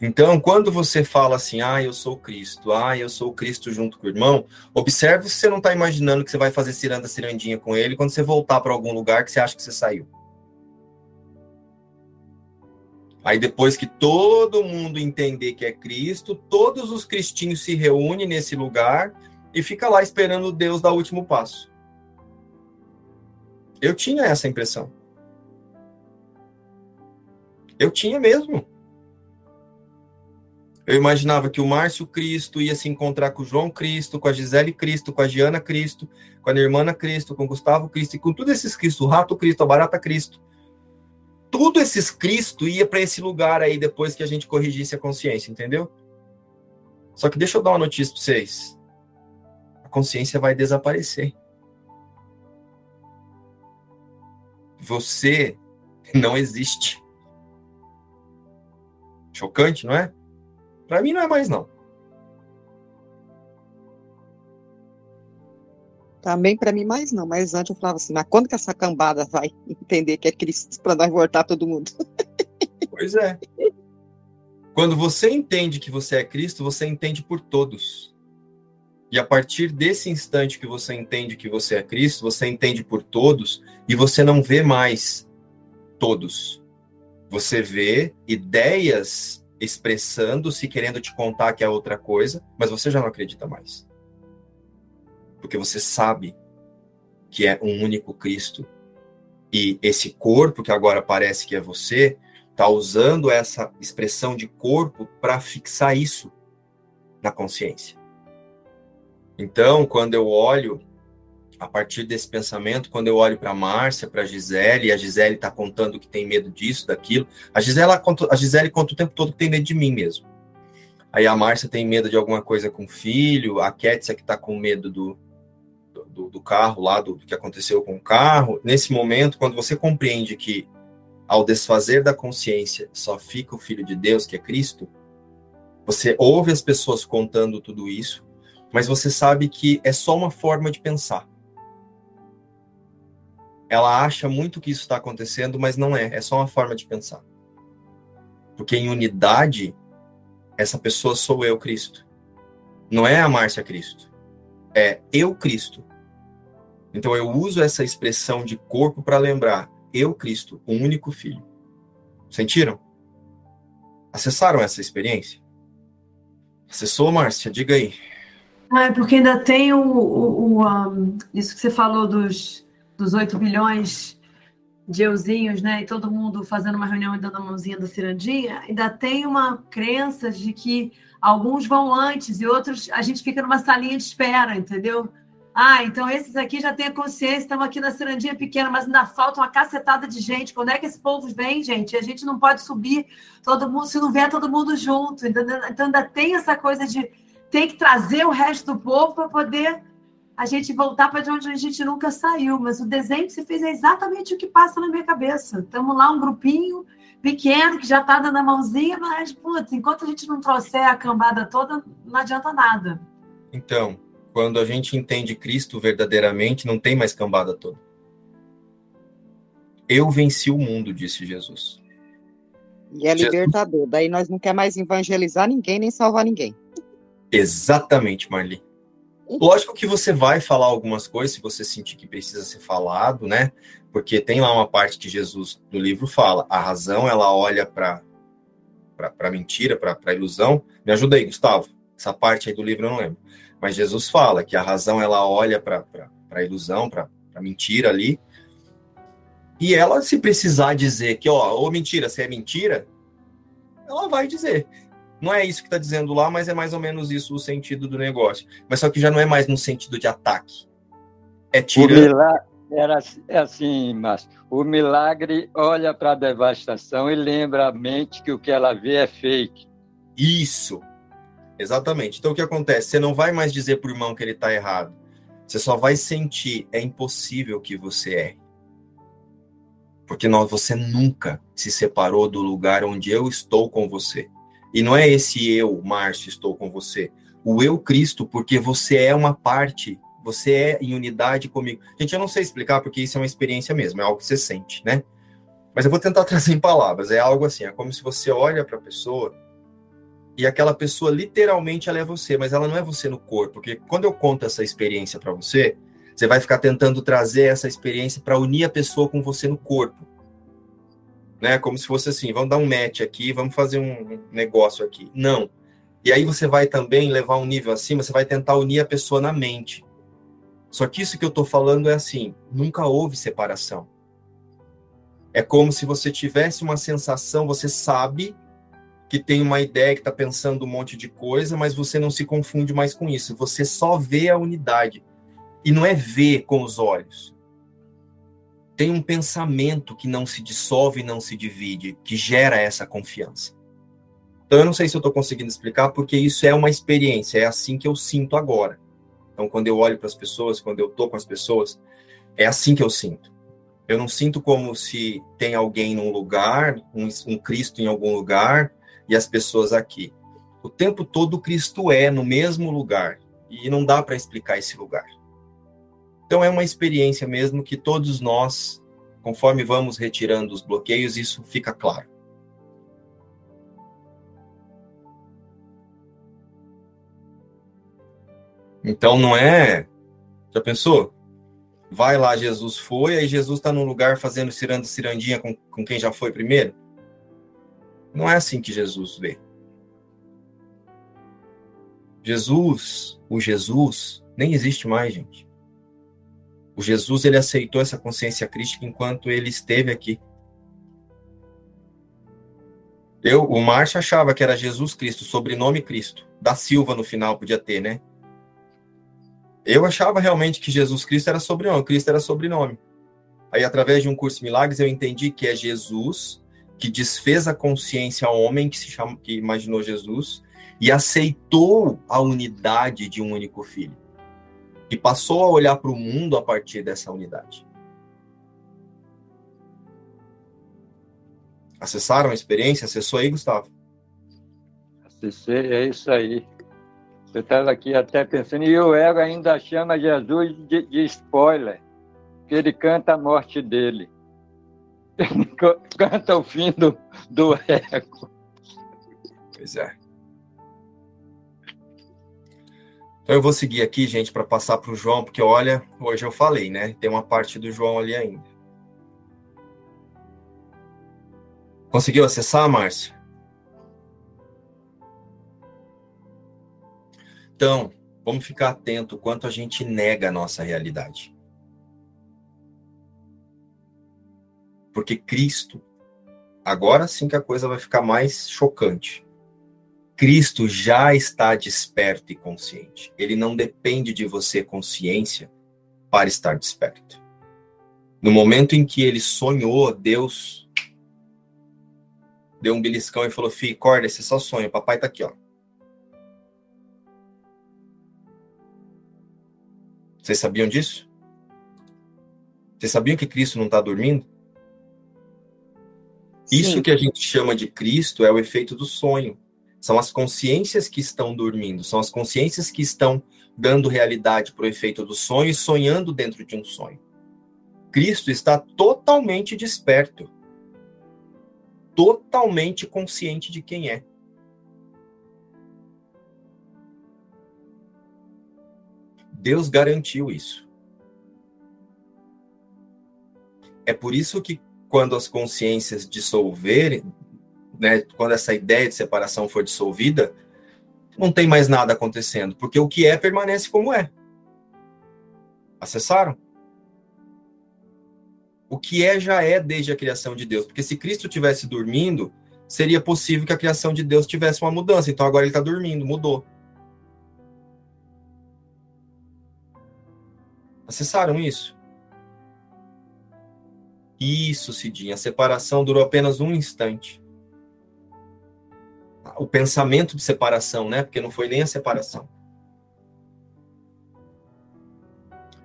S1: Então, quando você fala assim, ah, eu sou Cristo, ah, eu sou Cristo junto com o irmão, observe se você não está imaginando que você vai fazer ciranda cirandinha com ele quando você voltar para algum lugar que você acha que você saiu. Aí depois que todo mundo entender que é Cristo, todos os cristinhos se reúnem nesse lugar e fica lá esperando Deus dar o último passo. Eu tinha essa impressão. Eu tinha mesmo. Eu imaginava que o Márcio Cristo ia se encontrar com o João Cristo, com a Gisele Cristo, com a Giana Cristo, com a Nirmana Cristo, com o Gustavo Cristo e com todos esses Cristo, o Rato Cristo, a Barata Cristo tudo esses Cristo ia para esse lugar aí depois que a gente corrigisse a consciência, entendeu? Só que deixa eu dar uma notícia para vocês. A consciência vai desaparecer. Você não existe. Chocante, não é? Para mim não é mais não.
S6: Também para mim mais não, mas antes eu falava assim, mas quando que essa cambada vai entender que é Cristo para nós voltar todo mundo?
S1: Pois é. Quando você entende que você é Cristo, você entende por todos. E a partir desse instante que você entende que você é Cristo, você entende por todos e você não vê mais todos. Você vê ideias expressando-se, querendo te contar que é outra coisa, mas você já não acredita mais porque você sabe que é um único Cristo. E esse corpo, que agora parece que é você, está usando essa expressão de corpo para fixar isso na consciência. Então, quando eu olho a partir desse pensamento, quando eu olho para Márcia, para Gisele, e a Gisele está contando que tem medo disso, daquilo, a Gisele, conta, a Gisele conta o tempo todo que tem medo de mim mesmo. Aí a Márcia tem medo de alguma coisa com o filho, a Kétia que está com medo do, do, do carro lá, do, do que aconteceu com o carro, nesse momento, quando você compreende que ao desfazer da consciência só fica o Filho de Deus, que é Cristo, você ouve as pessoas contando tudo isso, mas você sabe que é só uma forma de pensar. Ela acha muito que isso está acontecendo, mas não é, é só uma forma de pensar. Porque em unidade, essa pessoa sou eu, Cristo. Não é a Márcia Cristo. É eu, Cristo. Então eu uso essa expressão de corpo para lembrar eu, Cristo, o único filho. Sentiram? Acessaram essa experiência? Acessou, Márcia? Diga aí.
S3: Ah, é porque ainda tem o, o, o um, isso que você falou dos, dos 8 bilhões de euzinhos, né? E todo mundo fazendo uma reunião e dando a mãozinha da cirandinha. Ainda tem uma crença de que alguns vão antes e outros a gente fica numa salinha de espera, entendeu? Ah, então esses aqui já têm a consciência, estamos aqui na cirandinha pequena, mas ainda falta uma cacetada de gente. Quando é que esse povo vem, gente? A gente não pode subir todo mundo, se não vier todo mundo junto. Então ainda tem essa coisa de tem que trazer o resto do povo para poder a gente voltar para de onde a gente nunca saiu. Mas o desenho que você fez é exatamente o que passa na minha cabeça. Estamos lá, um grupinho pequeno que já está dando a mãozinha, mas, putz, enquanto a gente não trouxer a cambada toda, não adianta nada.
S1: Então, quando a gente entende Cristo verdadeiramente, não tem mais cambada toda. Eu venci o mundo, disse Jesus.
S6: E é libertador. Daí nós não quer mais evangelizar ninguém, nem salvar ninguém.
S1: Exatamente, Marli. Lógico que você vai falar algumas coisas se você sentir que precisa ser falado, né? Porque tem lá uma parte que Jesus do livro fala, a razão ela olha para para mentira, para ilusão. Me ajuda aí, Gustavo. Essa parte aí do livro eu não lembro. Mas Jesus fala que a razão ela olha para a ilusão, para a mentira ali. E ela, se precisar dizer que, ó, ou mentira, se é mentira, ela vai dizer. Não é isso que está dizendo lá, mas é mais ou menos isso o sentido do negócio. Mas só que já não é mais no sentido de ataque. É tirando.
S2: Era é assim, Márcio. O milagre olha para a devastação e lembra a mente que o que ela vê é fake.
S1: Isso. Exatamente. Então o que acontece? Você não vai mais dizer para o irmão que ele está errado. Você só vai sentir. É impossível que você erre. Porque não, você nunca se separou do lugar onde eu estou com você. E não é esse eu, Márcio, estou com você. O eu Cristo, porque você é uma parte, você é em unidade comigo. Gente, eu não sei explicar porque isso é uma experiência mesmo, é algo que você sente, né? Mas eu vou tentar trazer em palavras. É algo assim, é como se você olha para a pessoa e aquela pessoa literalmente ela é você, mas ela não é você no corpo, porque quando eu conto essa experiência para você, você vai ficar tentando trazer essa experiência para unir a pessoa com você no corpo né? Como se fosse assim, vamos dar um match aqui, vamos fazer um negócio aqui. Não. E aí você vai também levar um nível acima, você vai tentar unir a pessoa na mente. Só que isso que eu estou falando é assim, nunca houve separação. É como se você tivesse uma sensação, você sabe que tem uma ideia que está pensando um monte de coisa, mas você não se confunde mais com isso. Você só vê a unidade. E não é ver com os olhos tem um pensamento que não se dissolve não se divide, que gera essa confiança. Então, eu não sei se eu estou conseguindo explicar, porque isso é uma experiência, é assim que eu sinto agora. Então, quando eu olho para as pessoas, quando eu estou com as pessoas, é assim que eu sinto. Eu não sinto como se tem alguém num lugar, um, um Cristo em algum lugar, e as pessoas aqui. O tempo todo Cristo é no mesmo lugar, e não dá para explicar esse lugar. Então é uma experiência mesmo que todos nós, conforme vamos retirando os bloqueios, isso fica claro. Então não é. Já pensou? Vai lá, Jesus foi, aí Jesus está num lugar fazendo ciranda cirandinha com, com quem já foi primeiro? Não é assim que Jesus vê. Jesus, o Jesus, nem existe mais, gente. O Jesus ele aceitou essa consciência crítica enquanto ele esteve aqui. Eu, o Márcio achava que era Jesus Cristo, sobrenome Cristo. Da Silva no final podia ter, né? Eu achava realmente que Jesus Cristo era sobrenome, Cristo era sobrenome. Aí, através de um curso de milagres, eu entendi que é Jesus que desfez a consciência ao homem que se chama, que imaginou Jesus e aceitou a unidade de um único filho. e passou a olhar para o mundo a partir dessa unidade. Acessaram a experiência? Acessou aí, Gustavo?
S2: Acessei, é isso aí. Eu estava aqui até pensando, e o ego ainda chama Jesus de, de spoiler, que ele canta a morte dele. Canta o fim do, do ego.
S1: Pois é. Então eu vou seguir aqui, gente, para passar para o João, porque olha, hoje eu falei, né? Tem uma parte do João ali ainda. Conseguiu acessar, Márcio? Então, vamos ficar atento quanto a gente nega a nossa realidade. Porque Cristo, agora sim que a coisa vai ficar mais chocante. Cristo já está desperto e consciente. Ele não depende de você consciência para estar desperto. No momento em que ele sonhou, Deus deu um beliscão e falou: Filho, acorda, esse é só sonho, papai tá aqui, ó. Vocês sabiam disso? Vocês sabiam que Cristo não está dormindo? Sim. Isso que a gente chama de Cristo é o efeito do sonho. São as consciências que estão dormindo, são as consciências que estão dando realidade para o efeito do sonho e sonhando dentro de um sonho. Cristo está totalmente desperto, totalmente consciente de quem é. Deus garantiu isso. É por isso que quando as consciências dissolverem, né, quando essa ideia de separação for dissolvida, não tem mais nada acontecendo, porque o que é permanece como é. Acessaram? O que é já é desde a criação de Deus, porque se Cristo tivesse dormindo, seria possível que a criação de Deus tivesse uma mudança. Então agora ele está dormindo, mudou. Acessaram isso? Isso, Cidinha. A separação durou apenas um instante o pensamento de separação, né? Porque não foi nem a separação.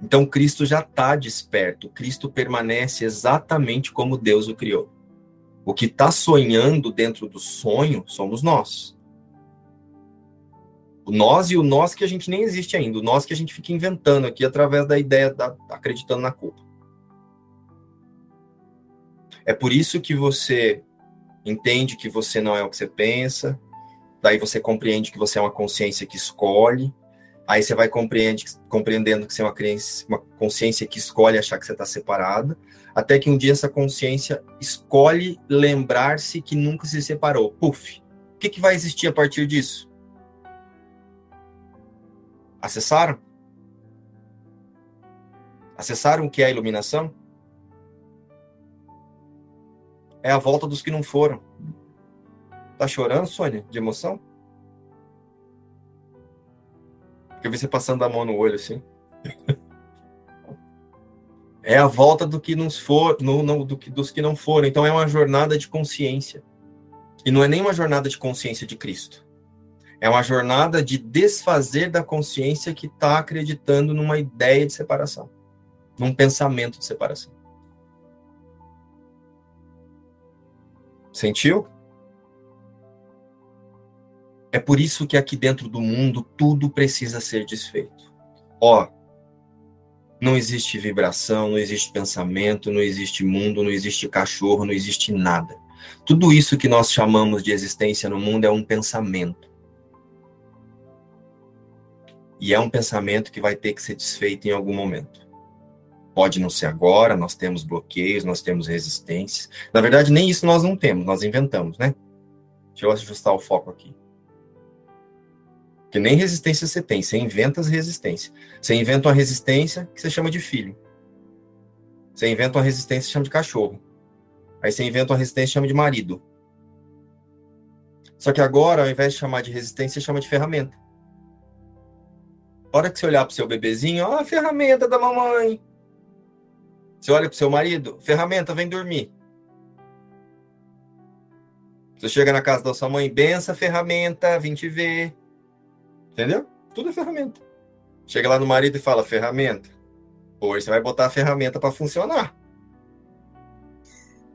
S1: Então Cristo já está desperto. Cristo permanece exatamente como Deus o criou. O que está sonhando dentro do sonho somos nós. O nós e o nós que a gente nem existe ainda. O nós que a gente fica inventando aqui através da ideia da acreditando na culpa. É por isso que você entende que você não é o que você pensa, daí você compreende que você é uma consciência que escolhe, aí você vai compreendendo que você é uma, crença, uma consciência que escolhe achar que você está separada, até que um dia essa consciência escolhe lembrar-se que nunca se separou. Puf! O que, que vai existir a partir disso? Acessaram? Acessaram o que é a iluminação? É a volta dos que não foram. Tá chorando, Sônia, de emoção? Eu vi você passando a mão no olho assim. é a volta do que nos for, no, no, do que, dos que não foram. Então é uma jornada de consciência. E não é nem uma jornada de consciência de Cristo. É uma jornada de desfazer da consciência que está acreditando numa ideia de separação, num pensamento de separação. Sentiu? É por isso que aqui dentro do mundo tudo precisa ser desfeito. Ó, não existe vibração, não existe pensamento, não existe mundo, não existe cachorro, não existe nada. Tudo isso que nós chamamos de existência no mundo é um pensamento. E é um pensamento que vai ter que ser desfeito em algum momento. Pode não ser agora, nós temos bloqueios, nós temos resistências. Na verdade, nem isso nós não temos, nós inventamos, né? Deixa eu ajustar o foco aqui. Que nem resistência você tem, você inventa as resistências. Você inventa uma resistência que você chama de filho. Você inventa uma resistência que chama de cachorro. Aí você inventa uma resistência que chama de marido. Só que agora, ao invés de chamar de resistência, você chama de ferramenta. A hora que você olhar para o seu bebezinho, ó, a ferramenta da mamãe. Você olha para o seu marido, ferramenta, vem dormir. Você chega na casa da sua mãe, benção, ferramenta, vim te ver. Entendeu? Tudo é ferramenta. Chega lá no marido e fala: ferramenta. Hoje você vai botar a ferramenta para funcionar.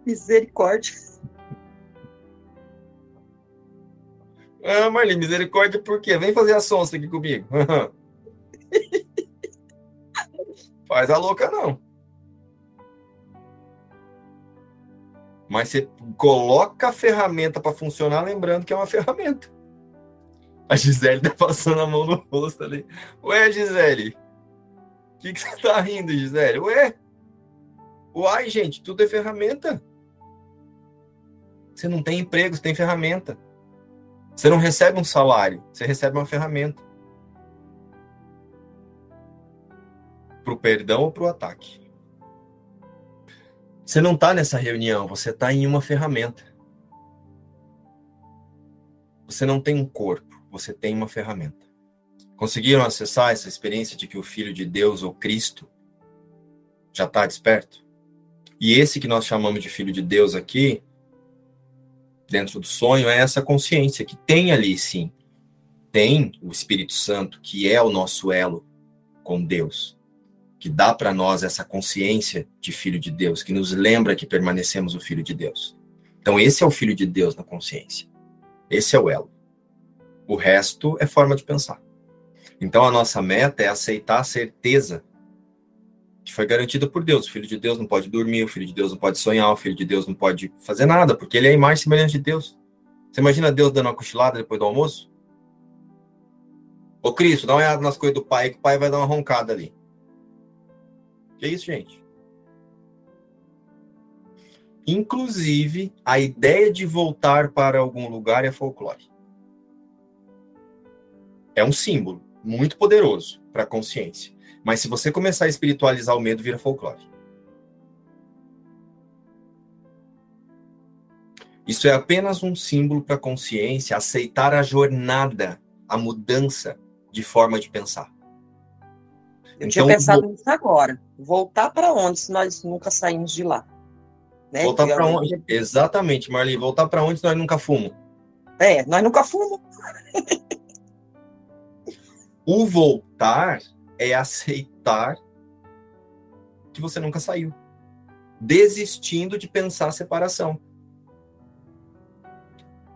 S6: Misericórdia.
S1: Ah, Marli, misericórdia por quê? Vem fazer a sonsa aqui comigo. Faz a louca, não. Mas você coloca a ferramenta para funcionar, lembrando que é uma ferramenta. A Gisele tá passando a mão no rosto ali. Ué, Gisele, o que, que você tá rindo, Gisele? Ué? Uai, gente, tudo é ferramenta. Você não tem emprego, você tem ferramenta. Você não recebe um salário, você recebe uma ferramenta. Para o perdão ou para o ataque. Você não está nessa reunião, você está em uma ferramenta. Você não tem um corpo, você tem uma ferramenta. Conseguiram acessar essa experiência de que o Filho de Deus, ou Cristo, já está desperto? E esse que nós chamamos de Filho de Deus aqui, dentro do sonho, é essa consciência que tem ali, sim. Tem o Espírito Santo, que é o nosso elo com Deus que dá para nós essa consciência de filho de Deus, que nos lembra que permanecemos o filho de Deus. Então, esse é o filho de Deus na consciência. Esse é o elo. O resto é forma de pensar. Então, a nossa meta é aceitar a certeza que foi garantida por Deus. O filho de Deus não pode dormir, o filho de Deus não pode sonhar, o filho de Deus não pode fazer nada, porque ele é a imagem semelhante de Deus. Você imagina Deus dando uma cochilada depois do almoço? Ô Cristo, dá uma olhada nas coisas do pai, que o pai vai dar uma roncada ali. É isso, gente? Inclusive, a ideia de voltar para algum lugar é folclore. É um símbolo muito poderoso para a consciência. Mas se você começar a espiritualizar o medo, vira folclore. Isso é apenas um símbolo para a consciência aceitar a jornada, a mudança de forma de pensar.
S6: Eu então, tinha pensado nisso agora. Voltar para onde se nós nunca saímos de lá?
S1: Né? Voltar para onde? Exatamente, Marli. Voltar para onde nós nunca fomos?
S6: É, nós nunca fomos.
S1: o voltar é aceitar que você nunca saiu. Desistindo de pensar separação.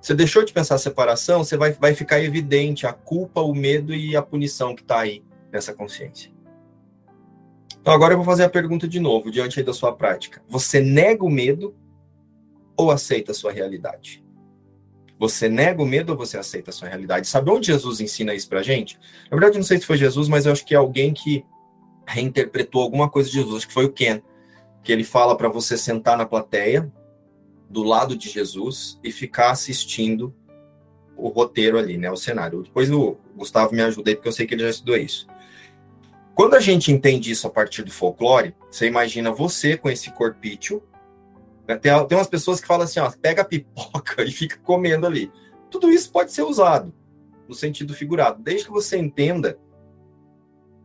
S1: Você deixou de pensar separação, você vai, vai ficar evidente a culpa, o medo e a punição que está aí nessa consciência. Então agora eu vou fazer a pergunta de novo, diante da sua prática. Você nega o medo ou aceita a sua realidade? Você nega o medo ou você aceita a sua realidade? Sabe onde Jesus ensina isso pra gente? Na verdade, não sei se foi Jesus, mas eu acho que é alguém que reinterpretou alguma coisa de Jesus, que foi o Ken, que ele fala para você sentar na plateia, do lado de Jesus, e ficar assistindo o roteiro ali, né, o cenário. Depois o Gustavo me ajuda aí, porque eu sei que ele já estudou isso. Quando a gente entende isso a partir do folclore, você imagina você com esse corpício. Né? Tem, tem umas pessoas que falam assim: ó, pega a pipoca e fica comendo ali. Tudo isso pode ser usado no sentido figurado, desde que você entenda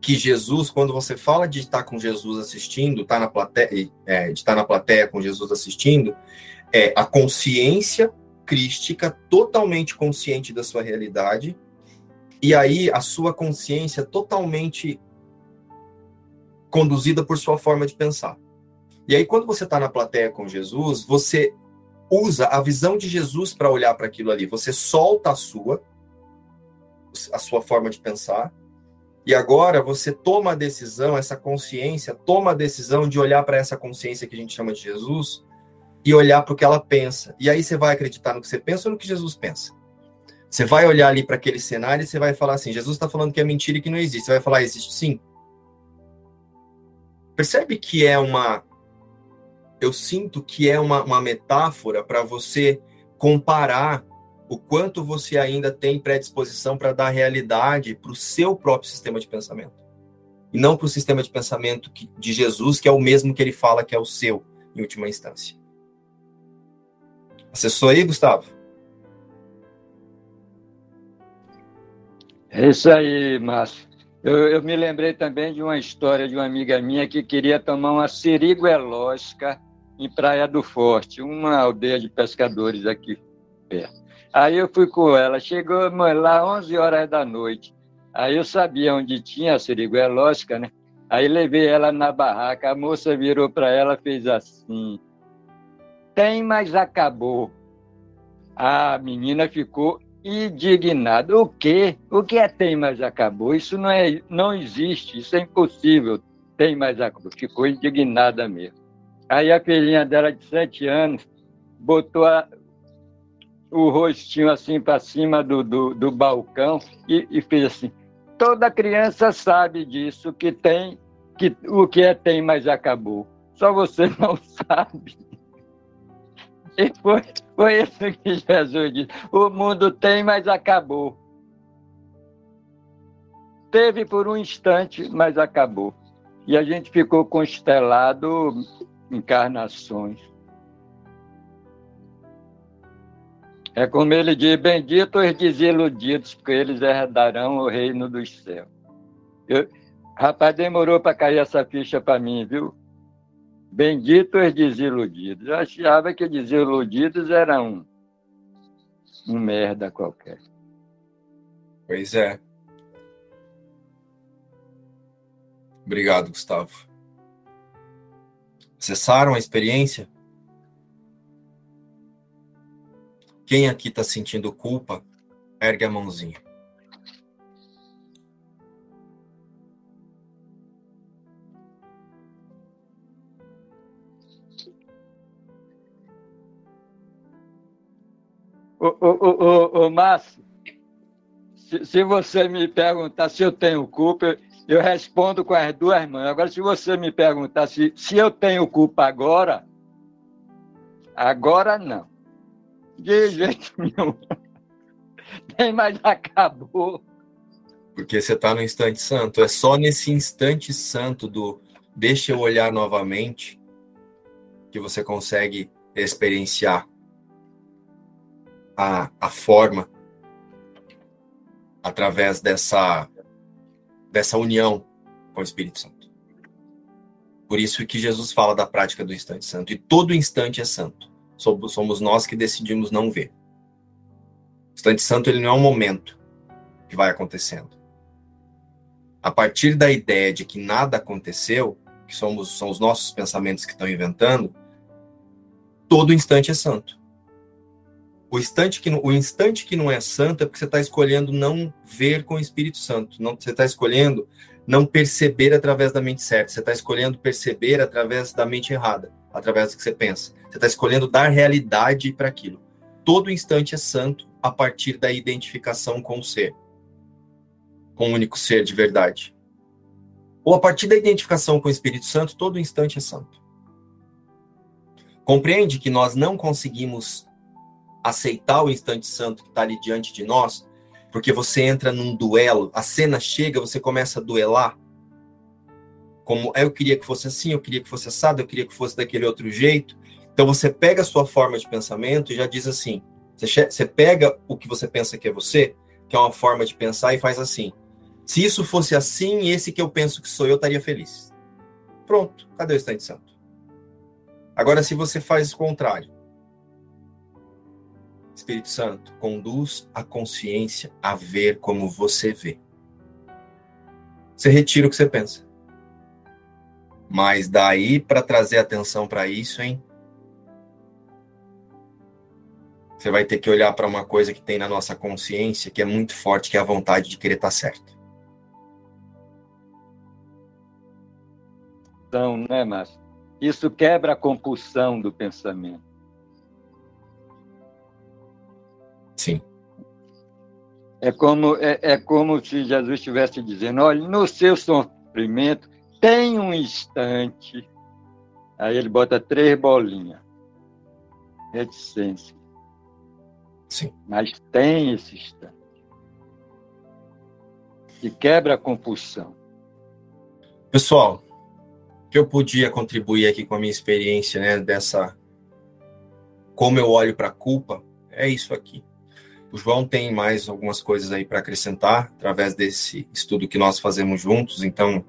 S1: que Jesus, quando você fala de estar com Jesus assistindo, tá na plateia, é, de estar na plateia com Jesus assistindo, é a consciência crística totalmente consciente da sua realidade, e aí a sua consciência totalmente conduzida por sua forma de pensar. E aí, quando você está na plateia com Jesus, você usa a visão de Jesus para olhar para aquilo ali. Você solta a sua, a sua forma de pensar, e agora você toma a decisão, essa consciência, toma a decisão de olhar para essa consciência que a gente chama de Jesus e olhar para o que ela pensa. E aí você vai acreditar no que você pensa ou no que Jesus pensa. Você vai olhar ali para aquele cenário e você vai falar assim: Jesus está falando que é mentira e que não existe. Você vai falar: existe sim. Percebe que é uma. Eu sinto que é uma, uma metáfora para você comparar o quanto você ainda tem predisposição para dar realidade para o seu próprio sistema de pensamento. E não para o sistema de pensamento de Jesus, que é o mesmo que ele fala que é o seu, em última instância. Acessou aí, Gustavo?
S2: É isso aí, Márcio. Eu, eu, me lembrei também de uma história de uma amiga minha que queria tomar uma seriguelógica em Praia do Forte, uma aldeia de pescadores aqui perto. Aí eu fui com ela, chegou lá 11 horas da noite. Aí eu sabia onde tinha a siriguelógica, né? Aí levei ela na barraca, a moça virou para ela fez assim: tem, mas acabou. A menina ficou indignada. O quê? O que é tem, mas acabou? Isso não, é, não existe, isso é impossível. Tem, mas acabou. Ficou indignada mesmo. Aí a filhinha dela de sete anos botou a, o rostinho assim para cima do, do, do balcão e, e, fez assim. Toda criança sabe disso, que tem, que o que é tem, mas acabou. Só você não sabe. E foi, foi isso que Jesus disse. O mundo tem, mas acabou. Teve por um instante, mas acabou. E a gente ficou constelado encarnações. É como ele diz: Benditos os desiludidos, porque eles herdarão o reino dos céus. Eu, rapaz, demorou para cair essa ficha para mim, viu? Benditos os desiludidos. Eu achava que desiludidos era um, um merda qualquer.
S1: Pois é. Obrigado, Gustavo. Acessaram a experiência? Quem aqui está sentindo culpa, ergue a mãozinha.
S2: Ô, ô, ô, ô, Márcio, se, se, você me perguntar se eu tenho culpa, eu respondo com as duas mãos. Agora, se você me perguntar se, se eu tenho culpa agora, agora não. De jeito nenhum. Tem, mas acabou.
S1: Porque você está no instante santo. É só nesse instante santo do deixa eu olhar novamente que você consegue experienciar a, a forma através dessa, dessa união com o Espírito Santo. Por isso que Jesus fala da prática do instante santo. E todo instante é santo. Somos nós que decidimos não ver. O instante santo ele não é um momento que vai acontecendo. A partir da ideia de que nada aconteceu, que somos, são os nossos pensamentos que estão inventando, todo instante é santo. O instante, que, o instante que não é santo é porque você está escolhendo não ver com o Espírito Santo. Não, você está escolhendo não perceber através da mente certa. Você está escolhendo perceber através da mente errada, através do que você pensa. Você está escolhendo dar realidade para aquilo. Todo instante é santo a partir da identificação com o ser, com o único ser de verdade. Ou a partir da identificação com o Espírito Santo, todo instante é santo. Compreende que nós não conseguimos aceitar o instante santo que está ali diante de nós, porque você entra num duelo, a cena chega, você começa a duelar. Como eu queria que fosse assim, eu queria que fosse assado, eu queria que fosse daquele outro jeito. Então você pega a sua forma de pensamento e já diz assim: você pega o que você pensa que é você, que é uma forma de pensar, e faz assim. Se isso fosse assim, esse que eu penso que sou eu estaria feliz. Pronto, cadê o instante santo? Agora, se você faz o contrário, Espírito Santo, conduz a consciência a ver como você vê. Você retira o que você pensa. Mas daí para trazer atenção para isso, hein? Você vai ter que olhar para uma coisa que tem na nossa consciência que é muito forte, que é a vontade de querer estar tá certo.
S2: Então, né, Márcio? Isso quebra a compulsão do pensamento.
S1: Sim.
S2: É como, é, é como se Jesus estivesse dizendo: olha, no seu sofrimento tem um instante. Aí ele bota três bolinhas. Reticência.
S1: Sim.
S2: Mas tem esse instante. Que quebra a compulsão.
S1: Pessoal, que eu podia contribuir aqui com a minha experiência, né, dessa como eu olho para a culpa, é isso aqui. O João tem mais algumas coisas aí para acrescentar através desse estudo que nós fazemos juntos. Então,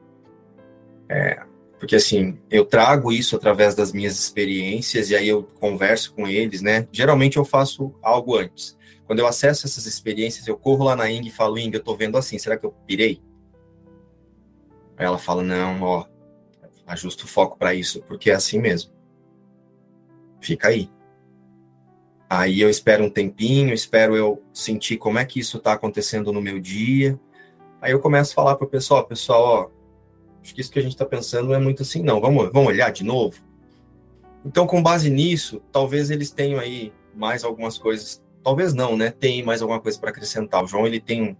S1: é, Porque assim, eu trago isso através das minhas experiências e aí eu converso com eles, né? Geralmente eu faço algo antes. Quando eu acesso essas experiências, eu corro lá na Ing e falo, Ing, eu tô vendo assim, será que eu pirei? Aí ela fala, não, ó, ajusta o foco para isso, porque é assim mesmo. Fica aí. Aí eu espero um tempinho, espero eu sentir como é que isso está acontecendo no meu dia. Aí eu começo a falar para o pessoal, pessoal, ó, acho que isso que a gente está pensando não é muito assim, não. Vamos, vamos olhar de novo? Então, com base nisso, talvez eles tenham aí mais algumas coisas. Talvez não, né? Tem mais alguma coisa para acrescentar. O João, ele tem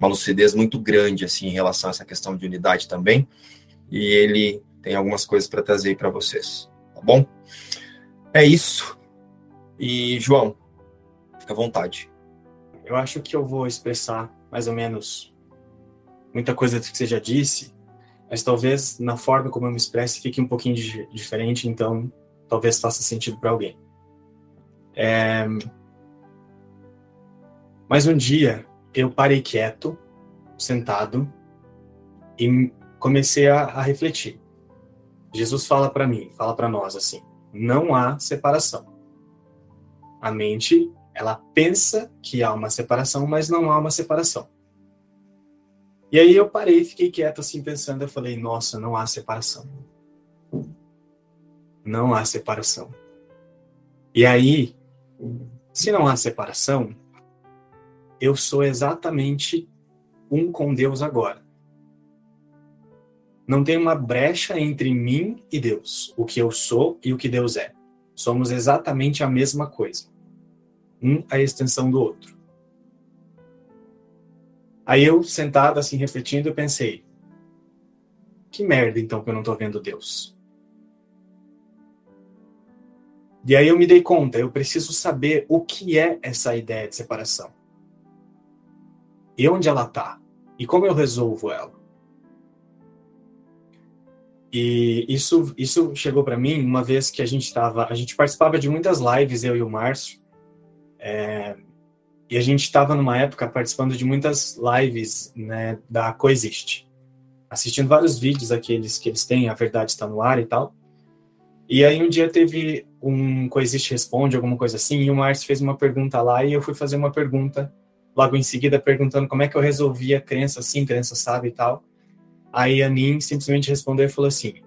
S1: uma lucidez muito grande, assim, em relação a essa questão de unidade também. E ele tem algumas coisas para trazer para vocês, tá bom? É isso. E, João, fica à vontade.
S7: Eu acho que eu vou expressar mais ou menos muita coisa que você já disse, mas talvez na forma como eu me expresse fique um pouquinho diferente, então talvez faça sentido para alguém. É... Mas um dia eu parei quieto, sentado, e comecei a, a refletir. Jesus fala para mim, fala para nós assim: não há separação. A mente, ela pensa que há uma separação, mas não há uma separação. E aí eu parei, fiquei quieto assim pensando, eu falei: nossa, não há separação. Não há separação. E aí, se não há separação, eu sou exatamente um com Deus agora. Não tem uma brecha entre mim e Deus, o que eu sou e o que Deus é. Somos exatamente a mesma coisa. Um a extensão do outro. Aí eu, sentado assim, refletindo, eu pensei: que merda então que eu não tô vendo Deus? E aí eu me dei conta, eu preciso saber o que é essa ideia de separação. E onde ela tá? E como eu resolvo ela? E isso, isso chegou para mim uma vez que a gente estava, a gente participava de muitas lives, eu e o Márcio, é, e a gente estava numa época participando de muitas lives né, da Coexiste, assistindo vários vídeos aqueles que eles têm, a verdade está no ar e tal. E aí um dia teve um Coexiste Responde, alguma coisa assim, e o Márcio fez uma pergunta lá e eu fui fazer uma pergunta logo em seguida perguntando como é que eu resolvia crença assim, crença sabe e tal. Aí a Nin simplesmente respondeu e falou assim: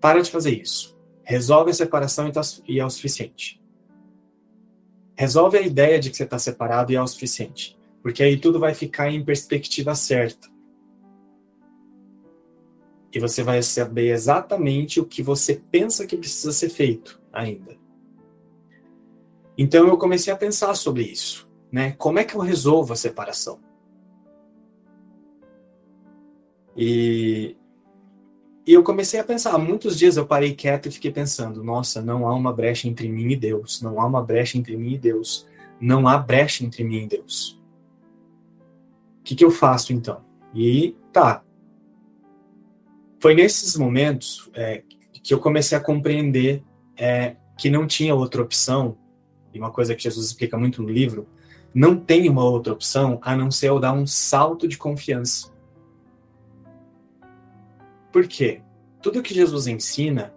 S7: para de fazer isso. Resolve a separação e, tá, e é o suficiente. Resolve a ideia de que você está separado e é o suficiente. Porque aí tudo vai ficar em perspectiva certa. E você vai saber exatamente o que você pensa que precisa ser feito ainda. Então eu comecei a pensar sobre isso. Né? Como é que eu resolvo a separação? E, e eu comecei a pensar, muitos dias eu parei quieto e fiquei pensando, nossa, não há uma brecha entre mim e Deus, não há uma brecha entre mim e Deus, não há brecha entre mim e Deus. O que, que eu faço então? E tá. Foi nesses momentos é, que eu comecei a compreender é, que não tinha outra opção, e uma coisa que Jesus explica muito no livro, não tem uma outra opção a não ser eu dar um salto de confiança. Por quê? Tudo que Jesus ensina,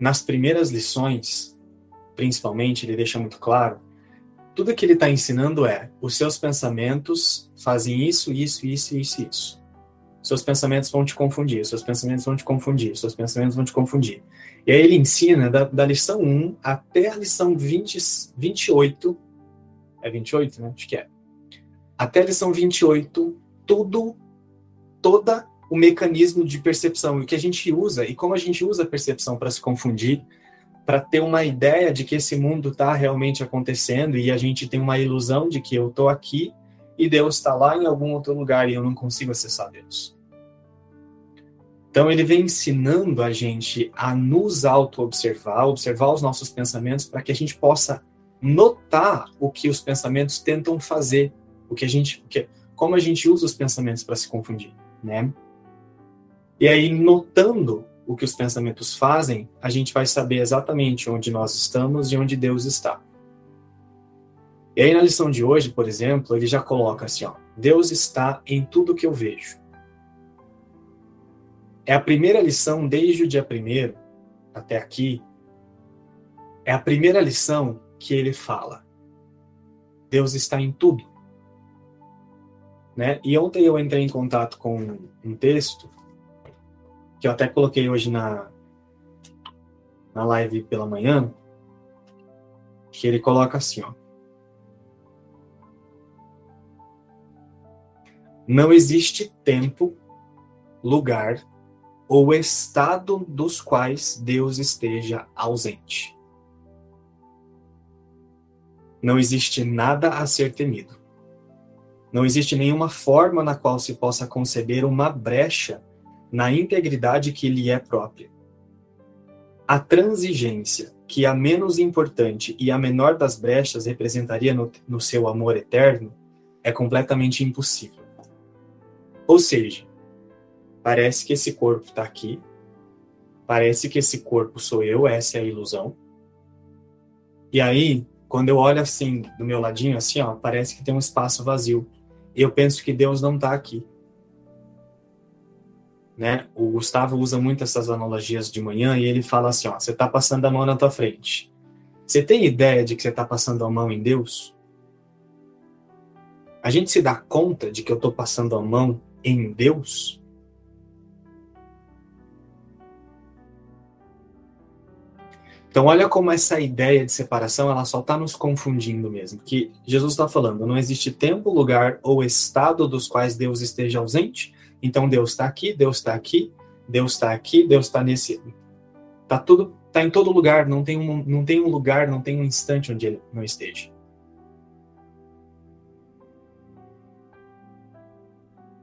S7: nas primeiras lições, principalmente, ele deixa muito claro, tudo que ele está ensinando é: os seus pensamentos fazem isso, isso, isso, isso, isso. Seus pensamentos vão te confundir, seus pensamentos vão te confundir, seus pensamentos vão te confundir. E aí ele ensina da, da lição 1 até a lição 20, 28. É 28, né? Acho que é. Até a lição 28, tudo, toda o mecanismo de percepção, o que a gente usa e como a gente usa a percepção para se confundir, para ter uma ideia de que esse mundo está realmente acontecendo e a gente tem uma ilusão de que eu estou aqui e Deus está lá em algum outro lugar e eu não consigo acessar Deus. Então ele vem ensinando a gente a nos auto-observar, observar os nossos pensamentos para que a gente possa notar o que os pensamentos tentam fazer, o que a gente, o que, como a gente usa os pensamentos para se confundir, né? E aí, notando o que os pensamentos fazem, a gente vai saber exatamente onde nós estamos e onde Deus está. E aí, na lição de hoje, por exemplo, ele já coloca assim: ó, Deus está em tudo que eu vejo. é a primeira lição desde o dia primeiro até aqui. É a primeira lição que ele fala. Deus está em tudo. Né? E ontem eu entrei em contato com um texto que eu até coloquei hoje na, na live pela manhã, que ele coloca assim, ó. Não existe tempo, lugar ou estado dos quais Deus esteja ausente. Não existe nada a ser temido. Não existe nenhuma forma na qual se possa conceber uma brecha na integridade que lhe é própria. A transigência, que a menos importante e a menor das brechas representaria no, no seu amor eterno, é completamente impossível. Ou seja, parece que esse corpo está aqui, parece que esse corpo sou eu, essa é a ilusão. E aí, quando eu olho assim, do meu ladinho, assim, ó, parece que tem um espaço vazio. E eu penso que Deus não está aqui. Né? O Gustavo usa muito essas analogias de manhã e ele fala assim, ó, você está passando a mão na tua frente. Você tem ideia de que você está passando a mão em Deus? A gente se dá conta de que eu estou passando a mão em Deus? Então, olha como essa ideia de separação ela só está nos confundindo mesmo. Que Jesus está falando, não existe tempo, lugar ou estado dos quais Deus esteja ausente. Então, Deus está aqui, Deus está aqui, Deus está aqui, Deus está nesse. Está tudo, está em todo lugar. Não tem um, não tem um lugar, não tem um instante onde ele não esteja.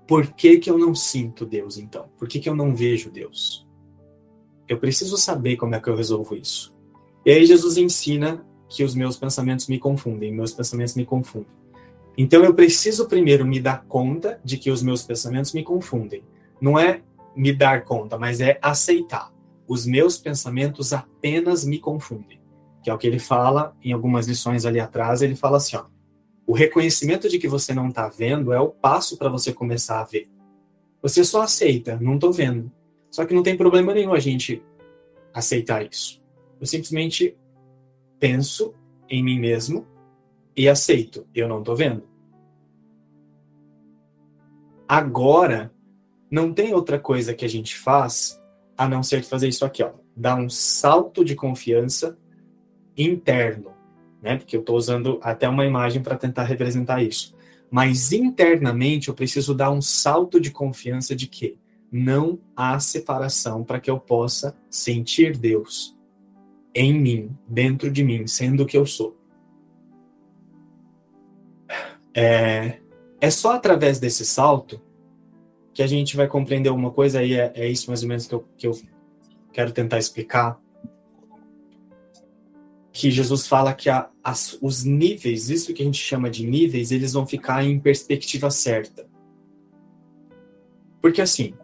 S7: Por que, que eu não sinto Deus, então? Por que, que eu não vejo Deus? Eu preciso saber como é que eu resolvo isso. E aí Jesus ensina que os meus pensamentos me confundem, meus pensamentos me confundem. Então eu preciso primeiro me dar conta de que os meus pensamentos me confundem. Não é me dar conta, mas é aceitar. Os meus pensamentos apenas me confundem. Que é o que ele fala em algumas lições ali atrás, ele fala assim, ó, o reconhecimento de que você não está vendo é o passo para você começar a ver. Você só aceita, não estou vendo. Só que não tem problema nenhum a gente aceitar isso. Eu simplesmente penso em mim mesmo e aceito, eu não estou vendo. Agora, não tem outra coisa que a gente faz a não ser fazer isso aqui, ó. Dar um salto de confiança interno né? Porque eu estou usando até uma imagem para tentar representar isso. Mas internamente eu preciso dar um salto de confiança de que não há separação para que eu possa sentir Deus em mim, dentro de mim, sendo o que eu sou. É, é só através desse salto que a gente vai compreender uma coisa, e é, é isso mais ou menos que eu, que eu quero tentar explicar que Jesus fala que a, as, os níveis, isso que a gente chama de níveis, eles vão ficar em perspectiva certa. Porque assim,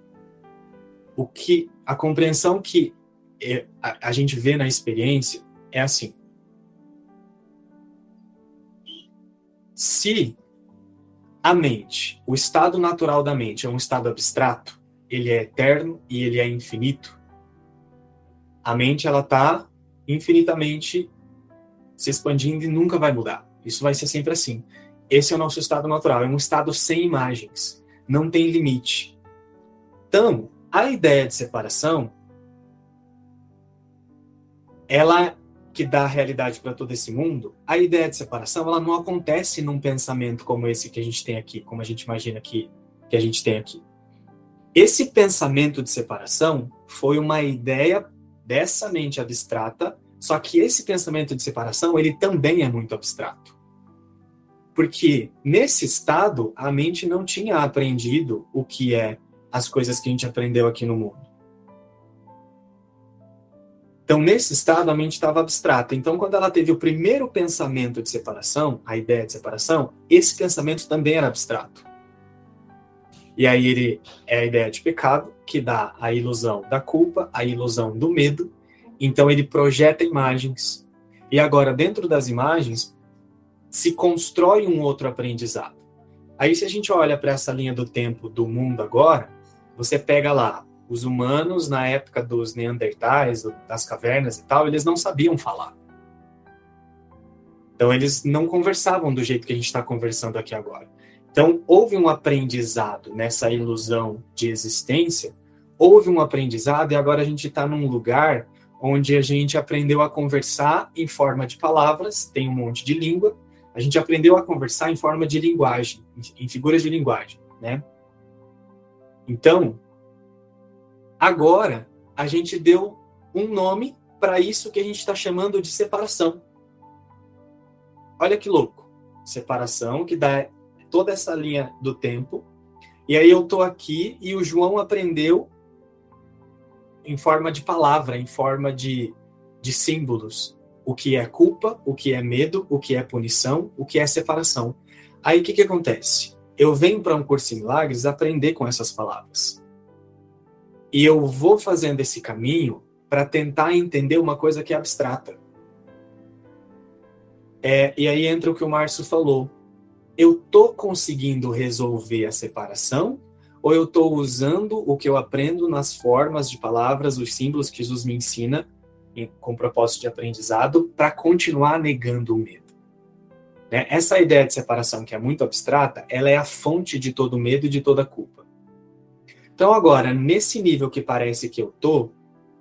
S7: o que a compreensão que é, a, a gente vê na experiência é assim. Se a mente, o estado natural da mente é um estado abstrato, ele é eterno e ele é infinito. A mente ela está infinitamente se expandindo e nunca vai mudar. Isso vai ser sempre assim. Esse é o nosso estado natural, é um estado sem imagens, não tem limite. Então, a ideia de separação, ela que dá realidade para todo esse mundo, a ideia de separação, ela não acontece num pensamento como esse que a gente tem aqui, como a gente imagina que, que a gente tem aqui. Esse pensamento de separação foi uma ideia dessa mente abstrata só que esse pensamento de separação, ele também é muito abstrato. Porque nesse estado, a mente não tinha aprendido o que é as coisas que a gente aprendeu aqui no mundo. Então, nesse estado, a mente estava abstrata. Então, quando ela teve o primeiro pensamento de separação, a ideia de separação, esse pensamento também era abstrato. E aí ele é a ideia de pecado, que dá a ilusão da culpa, a ilusão do medo, então ele projeta imagens. E agora, dentro das imagens, se constrói um outro aprendizado. Aí, se a gente olha para essa linha do tempo do mundo agora, você pega lá os humanos, na época dos Neandertais, das cavernas e tal, eles não sabiam falar. Então, eles não conversavam do jeito que a gente está conversando aqui agora. Então, houve um aprendizado nessa ilusão de existência, houve um aprendizado, e agora a gente está num lugar onde a gente aprendeu a conversar em forma de palavras, tem um monte de língua, a gente aprendeu a conversar em forma de linguagem, em figuras de linguagem, né? Então, agora a gente deu um nome para isso que a gente está chamando de separação. Olha que louco. Separação que dá toda essa linha do tempo. E aí eu tô aqui e o João aprendeu em forma de palavra, em forma de, de símbolos. O que é culpa, o que é medo, o que é punição, o que é separação. Aí o que, que acontece? Eu venho para um curso em milagres aprender com essas palavras. E eu vou fazendo esse caminho para tentar entender uma coisa que é abstrata. É, e aí entra o que o Márcio falou. Eu tô conseguindo resolver a separação ou eu estou usando o que eu aprendo nas formas de palavras, os símbolos que Jesus me ensina com propósito de aprendizado para continuar negando o medo? Né? Essa ideia de separação que é muito abstrata, ela é a fonte de todo medo e de toda culpa. Então agora, nesse nível que parece que eu tô,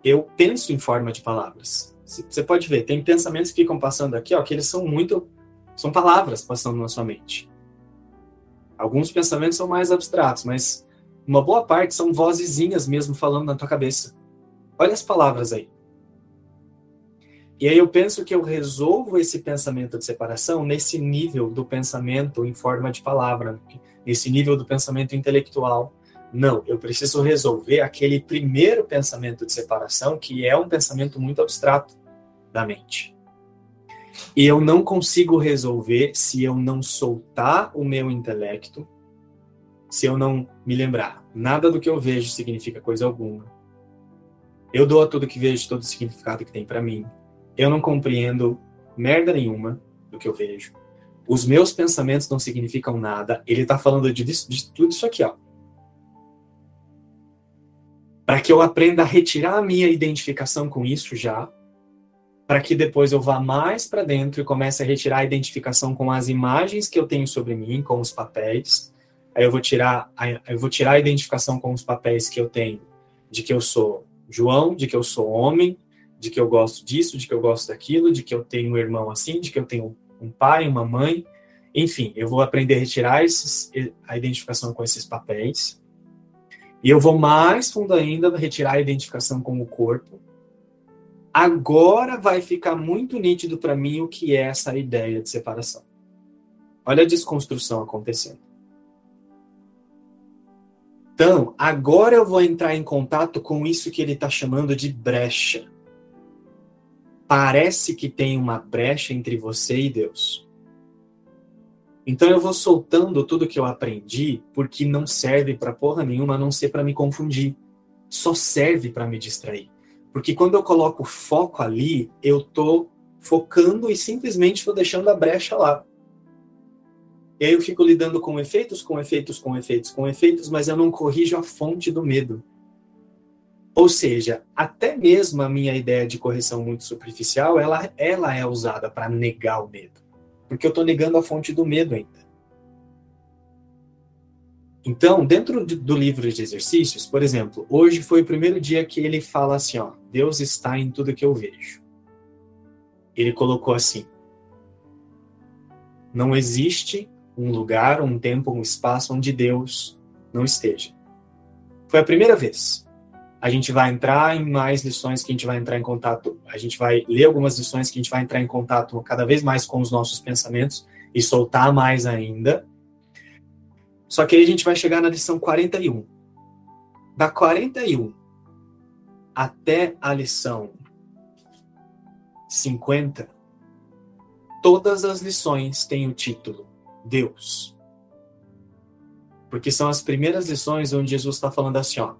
S7: eu penso em forma de palavras. Você pode ver, tem pensamentos que ficam passando aqui, ó, que eles são muito. São palavras passando na sua mente. Alguns pensamentos são mais abstratos, mas uma boa parte são vozezinhas mesmo falando na tua cabeça. Olha as palavras aí. E aí eu penso que eu resolvo esse pensamento de separação nesse nível do pensamento em forma de palavra, nesse nível do pensamento intelectual, não, eu preciso resolver aquele primeiro pensamento de separação, que é um pensamento muito abstrato da mente. E eu não consigo resolver se eu não soltar o meu intelecto, se eu não me lembrar. Nada do que eu vejo significa coisa alguma. Eu dou a tudo que vejo todo o significado que tem para mim. Eu não compreendo merda nenhuma do que eu vejo. Os meus pensamentos não significam nada. Ele tá falando de, de tudo isso aqui, ó para que eu aprenda a retirar a minha identificação com isso já, para que depois eu vá mais para dentro e comece a retirar a identificação com as imagens que eu tenho sobre mim, com os papéis. Aí eu vou tirar, eu vou tirar a identificação com os papéis que eu tenho, de que eu sou João, de que eu sou homem, de que eu gosto disso, de que eu gosto daquilo, de que eu tenho um irmão assim, de que eu tenho um pai, uma mãe. Enfim, eu vou aprender a retirar esses, a identificação com esses papéis e eu vou mais fundo ainda, retirar a identificação com o corpo. Agora vai ficar muito nítido para mim o que é essa ideia de separação. Olha a desconstrução acontecendo. Então, agora eu vou entrar em contato com isso que ele está chamando de brecha. Parece que tem uma brecha entre você e Deus. Então eu vou soltando tudo que eu aprendi, porque não serve para porra nenhuma, a não ser para me confundir. Só serve para me distrair. Porque quando eu coloco foco ali, eu tô focando e simplesmente estou deixando a brecha lá. E aí eu fico lidando com efeitos, com efeitos, com efeitos, com efeitos, mas eu não corrijo a fonte do medo. Ou seja, até mesmo a minha ideia de correção muito superficial, ela, ela é usada para negar o medo. Porque eu estou negando a fonte do medo ainda. Então, dentro do livro de exercícios, por exemplo, hoje foi o primeiro dia que ele fala assim, ó, Deus está em tudo que eu vejo. Ele colocou assim: Não existe um lugar, um tempo, um espaço onde Deus não esteja. Foi a primeira vez a gente vai entrar em mais lições que a gente vai entrar em contato, a gente vai ler algumas lições que a gente vai entrar em contato cada vez mais com os nossos pensamentos e soltar mais ainda. Só que aí a gente vai chegar na lição 41. Da 41 até a lição 50, todas as lições têm o título Deus. Porque são as primeiras lições onde Jesus está falando assim, ó,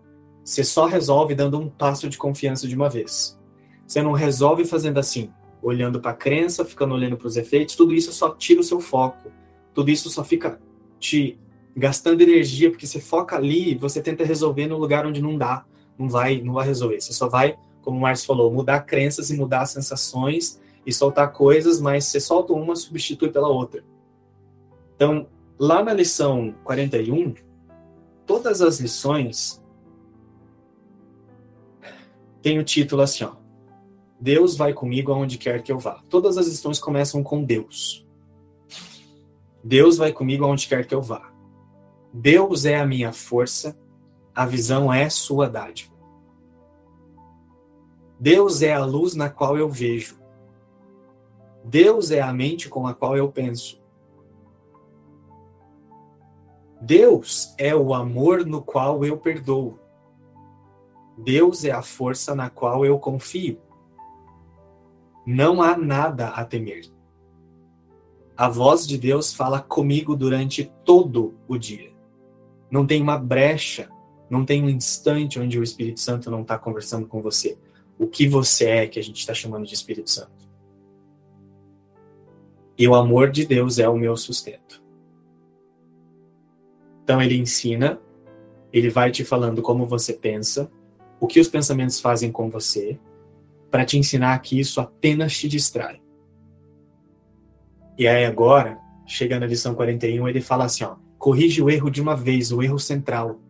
S7: você só resolve dando um passo de confiança de uma vez. Você não resolve fazendo assim, olhando para a crença, ficando olhando para os efeitos, tudo isso só tira o seu foco. Tudo isso só fica te gastando energia, porque você foca ali, você tenta resolver no lugar onde não dá, não vai, não vai resolver. Você só vai, como o Márcio falou, mudar crenças e mudar sensações e soltar coisas, mas você solta uma, substitui pela outra. Então, lá na lição 41, todas as lições têm o título assim, ó. Deus vai comigo aonde quer que eu vá. Todas as lições começam com Deus. Deus vai comigo aonde quer que eu vá. Deus é a minha força, a visão é sua dádiva. Deus é a luz na qual eu vejo. Deus é a mente com a qual eu penso. Deus é o amor no qual eu perdoo. Deus é a força na qual eu confio. Não há nada a temer. A voz de Deus fala comigo durante todo o dia. Não tem uma brecha, não tem um instante onde o Espírito Santo não está conversando com você. O que você é que a gente está chamando de Espírito Santo? E o amor de Deus é o meu sustento. Então ele ensina, ele vai te falando como você pensa, o que os pensamentos fazem com você, para te ensinar que isso apenas te distrai. E aí agora, chegando à lição 41, ele fala assim, ó, corrige o erro de uma vez, o erro central.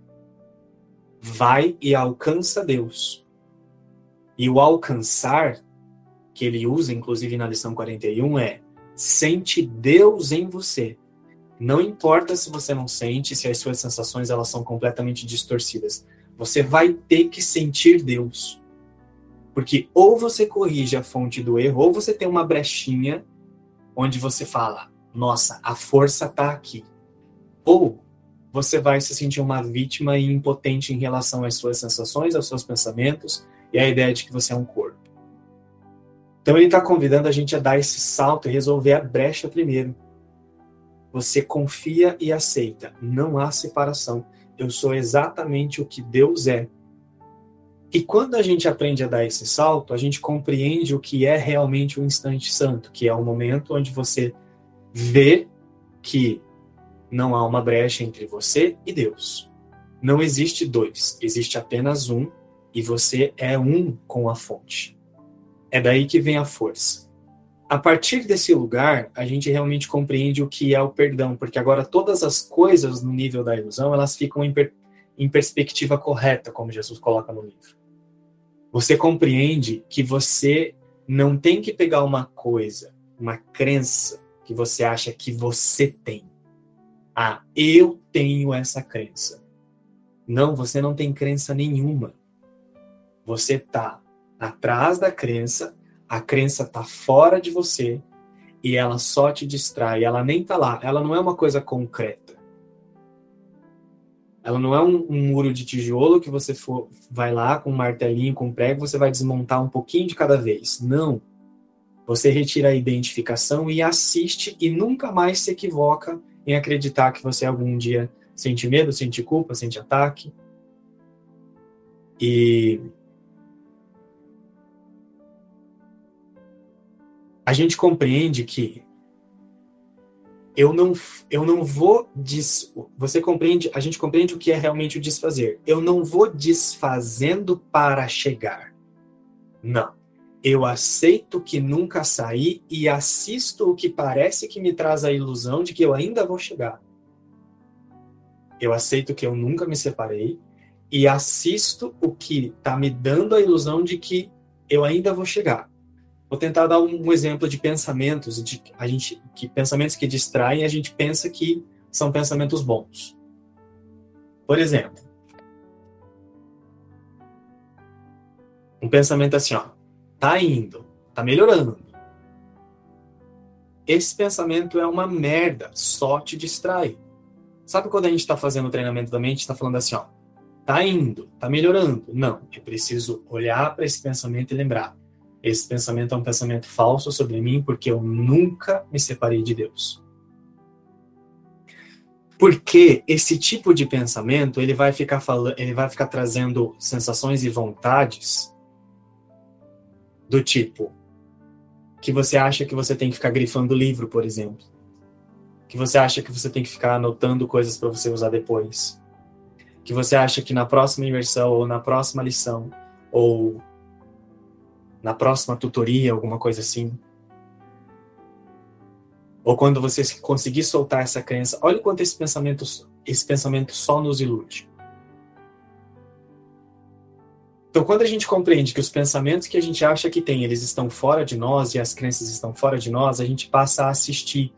S7: Vai e alcança Deus. E o alcançar, que ele usa inclusive na lição 41, é sente Deus em você. Não importa se você não sente, se as suas sensações elas são completamente distorcidas. Você vai ter que sentir Deus. Porque ou você corrige a fonte do erro, ou você tem uma brechinha onde você fala: "Nossa, a força está aqui". Ou você vai se sentir uma vítima e impotente em relação às suas sensações, aos seus pensamentos e à ideia de que você é um corpo. Então ele está convidando a gente a dar esse salto e resolver a brecha primeiro. Você confia e aceita. Não há separação. Eu sou exatamente o que Deus é. E quando a gente aprende a dar esse salto, a gente compreende o que é realmente o instante santo, que é o momento onde você vê que não há uma brecha entre você e Deus. Não existe dois, existe apenas um, e você é um com a fonte. É daí que vem a força. A partir desse lugar, a gente realmente compreende o que é o perdão, porque agora todas as coisas no nível da ilusão, elas ficam em, per em perspectiva correta, como Jesus coloca no livro. Você compreende que você não tem que pegar uma coisa, uma crença que você acha que você tem. Ah, eu tenho essa crença. Não, você não tem crença nenhuma. Você está atrás da crença, a crença está fora de você e ela só te distrai, ela nem está lá, ela não é uma coisa concreta. Ela não é um, um, muro de tijolo que você for, vai lá com um martelinho, com um prego, você vai desmontar um pouquinho de cada vez. Não. Você retira a identificação e assiste e nunca mais se equivoca em acreditar que você algum dia sente medo, sente culpa, sente ataque. E a gente compreende que eu não, eu não vou des, você compreende, a gente compreende o que é realmente o desfazer. Eu não vou desfazendo para chegar. Não. Eu aceito que nunca saí e assisto o que parece que me traz a ilusão de que eu ainda vou chegar. Eu aceito que eu nunca me separei e assisto o que está me dando a ilusão de que eu ainda vou chegar. Vou tentar dar um exemplo de pensamentos, de a gente, que pensamentos que distraem, a gente pensa que são pensamentos bons. Por exemplo, um pensamento assim, ó, tá indo, tá melhorando. Esse pensamento é uma merda, só te distrai. Sabe quando a gente está fazendo o treinamento da mente, está falando assim, ó, tá indo, tá melhorando? Não, é preciso olhar para esse pensamento e lembrar esse pensamento é um pensamento falso sobre mim porque eu nunca me separei de Deus. Porque esse tipo de pensamento, ele vai ficar falando, ele vai ficar trazendo sensações e vontades do tipo que você acha que você tem que ficar grifando livro, por exemplo. Que você acha que você tem que ficar anotando coisas para você usar depois. que você acha que na próxima imersão ou na próxima lição ou na próxima tutoria, alguma coisa assim, ou quando você conseguir soltar essa crença, olha quanto esse pensamento, esse pensamento só nos ilude. Então, quando a gente compreende que os pensamentos que a gente acha que tem, eles estão fora de nós e as crenças estão fora de nós, a gente passa a assistir.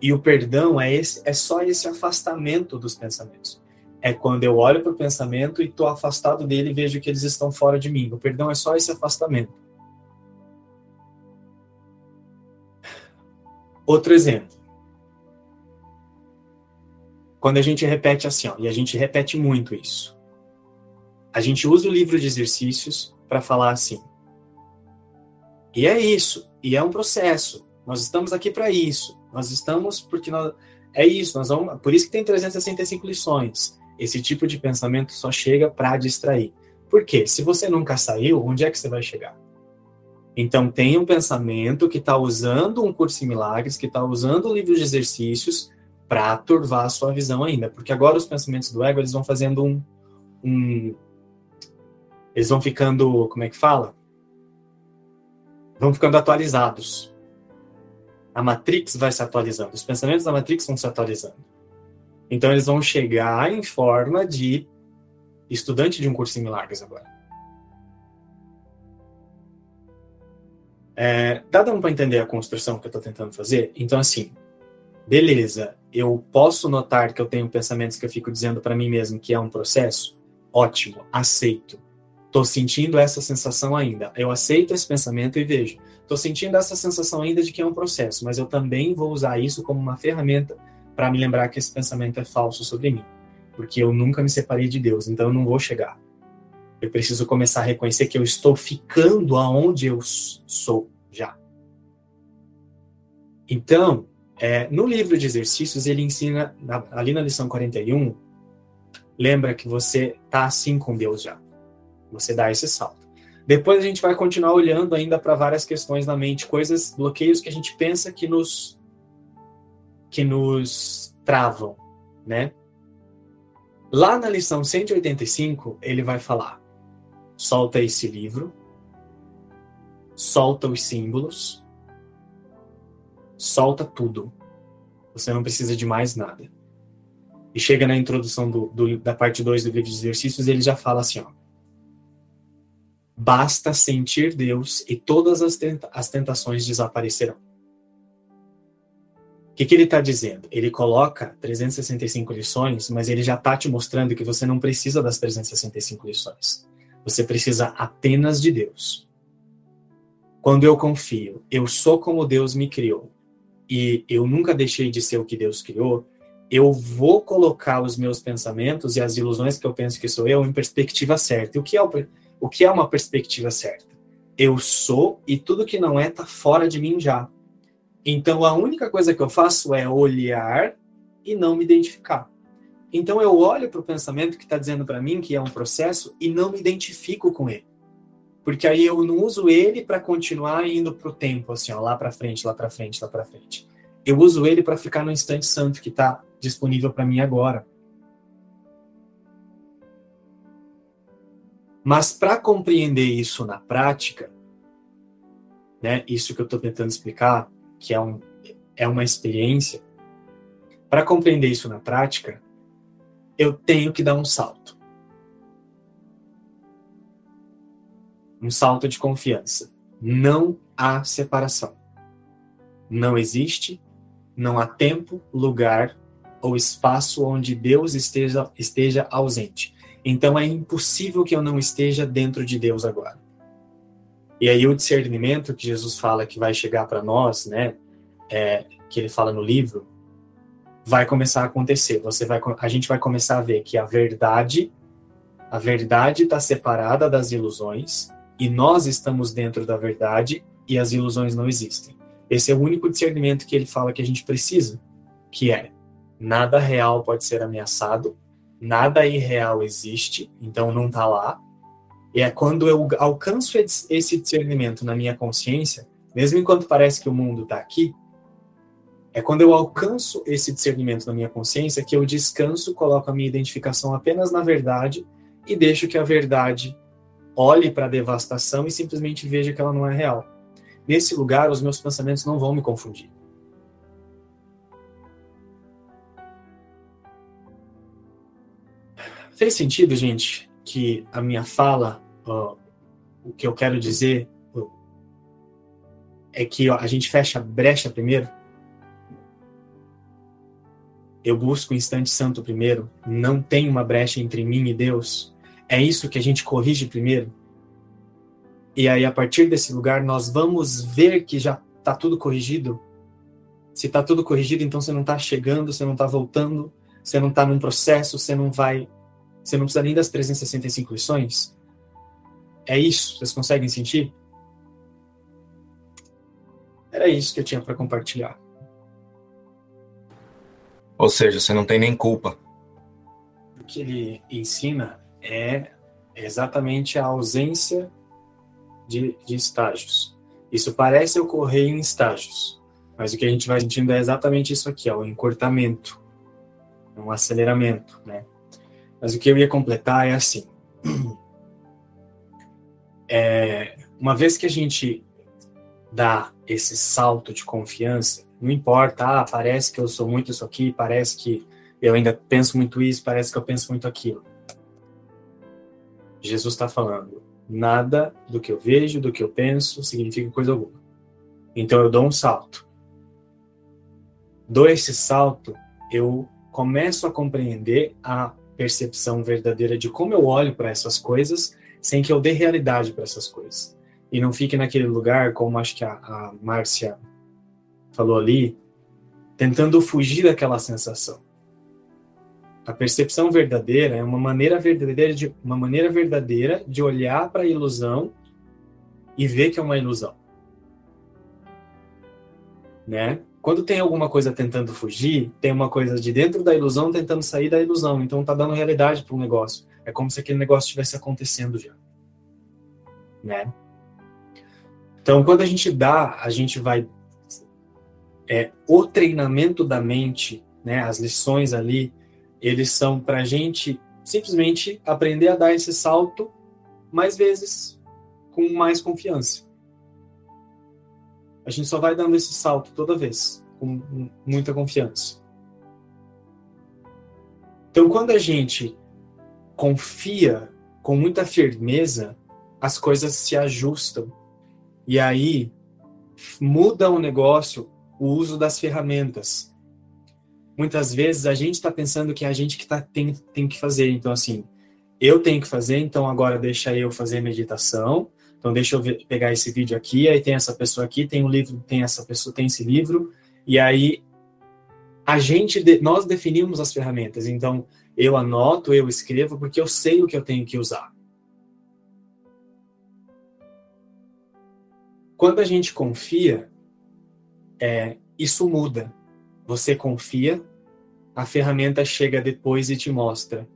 S7: E o perdão é, esse, é só esse afastamento dos pensamentos. É quando eu olho para o pensamento e estou afastado dele e vejo que eles estão fora de mim. O perdão é só esse afastamento. Outro exemplo. Quando a gente repete assim, ó, e a gente repete muito isso. A gente usa o livro de exercícios para falar assim. E é isso, e é um processo. Nós estamos aqui para isso. Nós estamos porque nós é isso, nós vamos, por isso que tem 365 lições. Esse tipo de pensamento só chega para distrair. Por quê? Se você nunca saiu, onde é que você vai chegar? Então, tem um pensamento que está usando um curso em milagres, que está usando o livro de exercícios para turvar a sua visão ainda. Porque agora os pensamentos do ego, eles vão fazendo um, um... Eles vão ficando, como é que fala? Vão ficando atualizados. A Matrix vai se atualizando. Os pensamentos da Matrix vão se atualizando. Então, eles vão chegar em forma de estudante de um curso em milagres agora. É, tá dando para entender a construção que eu estou tentando fazer? Então, assim, beleza, eu posso notar que eu tenho pensamentos que eu fico dizendo para mim mesmo que é um processo? Ótimo, aceito. Estou sentindo essa sensação ainda. Eu aceito esse pensamento e vejo. Estou sentindo essa sensação ainda de que é um processo, mas eu também vou usar isso como uma ferramenta para me lembrar que esse pensamento é falso sobre mim. Porque eu nunca me separei de Deus, então eu não vou chegar. Eu preciso começar a reconhecer que eu estou ficando aonde eu sou já. Então, é, no livro de exercícios, ele ensina, na, ali na lição 41, lembra que você está assim com Deus já. Você dá esse salto. Depois a gente vai continuar olhando ainda para várias questões na mente, coisas, bloqueios que a gente pensa que nos que nos travam, né? Lá na lição 185, ele vai falar: solta esse livro, solta os símbolos, solta tudo. Você não precisa de mais nada. E chega na introdução do, do, da parte 2 do livro de exercícios, ele já fala assim, ó. Basta sentir Deus e todas as, tenta as tentações desaparecerão. O que, que ele está dizendo? Ele coloca 365 lições, mas ele já está te mostrando que você não precisa das 365 lições. Você precisa apenas de Deus. Quando eu confio, eu sou como Deus me criou e eu nunca deixei de ser o que Deus criou, eu vou colocar os meus pensamentos e as ilusões que eu penso que sou eu em perspectiva certa. E o que é, o, o que é uma perspectiva certa? Eu sou e tudo que não é está fora de mim já. Então a única coisa que eu faço é olhar e não me identificar. Então eu olho para o pensamento que está dizendo para mim que é um processo e não me identifico com ele. Porque aí eu não uso ele para continuar indo para o tempo, assim, ó, lá para frente, lá para frente, lá para frente. Eu uso ele para ficar no instante santo que está disponível para mim agora. Mas para compreender isso na prática, né, isso que eu estou tentando explicar, que é, um, é uma experiência, para compreender isso na prática, eu tenho que dar um salto. Um salto de confiança. Não há separação. Não existe, não há tempo, lugar ou espaço onde Deus esteja, esteja ausente. Então é impossível que eu não esteja dentro de Deus agora. E aí o discernimento que Jesus fala que vai chegar para nós, né, é, que ele fala no livro, vai começar a acontecer. Você vai, a gente vai começar a ver que a verdade, a verdade está separada das ilusões e nós estamos dentro da verdade e as ilusões não existem. Esse é o único discernimento que ele fala que a gente precisa, que é nada real pode ser ameaçado, nada irreal existe, então não está lá. E é quando eu alcanço esse discernimento na minha consciência, mesmo enquanto parece que o mundo está aqui, É quando eu alcanço esse discernimento na minha consciência que eu descanso, coloco a minha identificação apenas na verdade e deixo que a verdade olhe para a devastação e simplesmente veja que ela não é real. Nesse lugar, os meus pensamentos não vão me confundir. Fez sentido, gente, que a minha fala, o que eu quero dizer é que a gente fecha a brecha primeiro? Eu busco o instante santo primeiro, não tem uma brecha entre mim e Deus. É isso que a gente corrige primeiro. E aí, a partir desse lugar, nós vamos ver que já está tudo corrigido. Se está tudo corrigido, então você não está chegando, você não está voltando, você não está num processo, você não vai. Você não precisa nem das 365 lições. É isso? Vocês conseguem sentir? Era isso que eu tinha para compartilhar.
S1: Ou seja, você não tem nem culpa.
S7: O que ele ensina é exatamente a ausência de, de estágios. Isso parece ocorrer em estágios, mas o que a gente vai sentindo é exatamente isso aqui, ó, o encurtamento, um aceleramento, né? Mas o que eu ia completar é assim. É, uma vez que a gente dá esse salto de confiança, não importa, ah, parece que eu sou muito isso aqui, parece que eu ainda penso muito isso, parece que eu penso muito aquilo. Jesus está falando, nada do que eu vejo, do que eu penso, significa coisa alguma. Então eu dou um salto. Dou esse salto, eu começo a compreender a percepção verdadeira de como eu olho para essas coisas, sem que eu dê realidade para essas coisas. E não fique naquele lugar, como acho que a, a Márcia falou ali, tentando fugir daquela sensação. A percepção verdadeira é uma maneira verdadeira de uma maneira verdadeira de olhar para a ilusão e ver que é uma ilusão. Né? Quando tem alguma coisa tentando fugir, tem uma coisa de dentro da ilusão tentando sair da ilusão, então tá dando realidade para um negócio. É como se aquele negócio estivesse acontecendo já. Né? Então, quando a gente dá, a gente vai é, o treinamento da mente, né, as lições ali, eles são para a gente simplesmente aprender a dar esse salto mais vezes, com mais confiança. A gente só vai dando esse salto toda vez, com muita confiança. Então, quando a gente confia com muita firmeza, as coisas se ajustam. E aí muda o negócio, o uso das ferramentas muitas vezes a gente está pensando que é a gente que tá, tem, tem que fazer. Então, assim, eu tenho que fazer, então agora deixa eu fazer meditação. Então, deixa eu ver, pegar esse vídeo aqui, aí tem essa pessoa aqui, tem um livro, tem essa pessoa, tem esse livro, e aí a gente, nós definimos as ferramentas. Então, eu anoto, eu escrevo, porque eu sei o que eu tenho que usar. Quando a gente confia, é, isso muda. Você confia, a ferramenta chega depois e te mostra.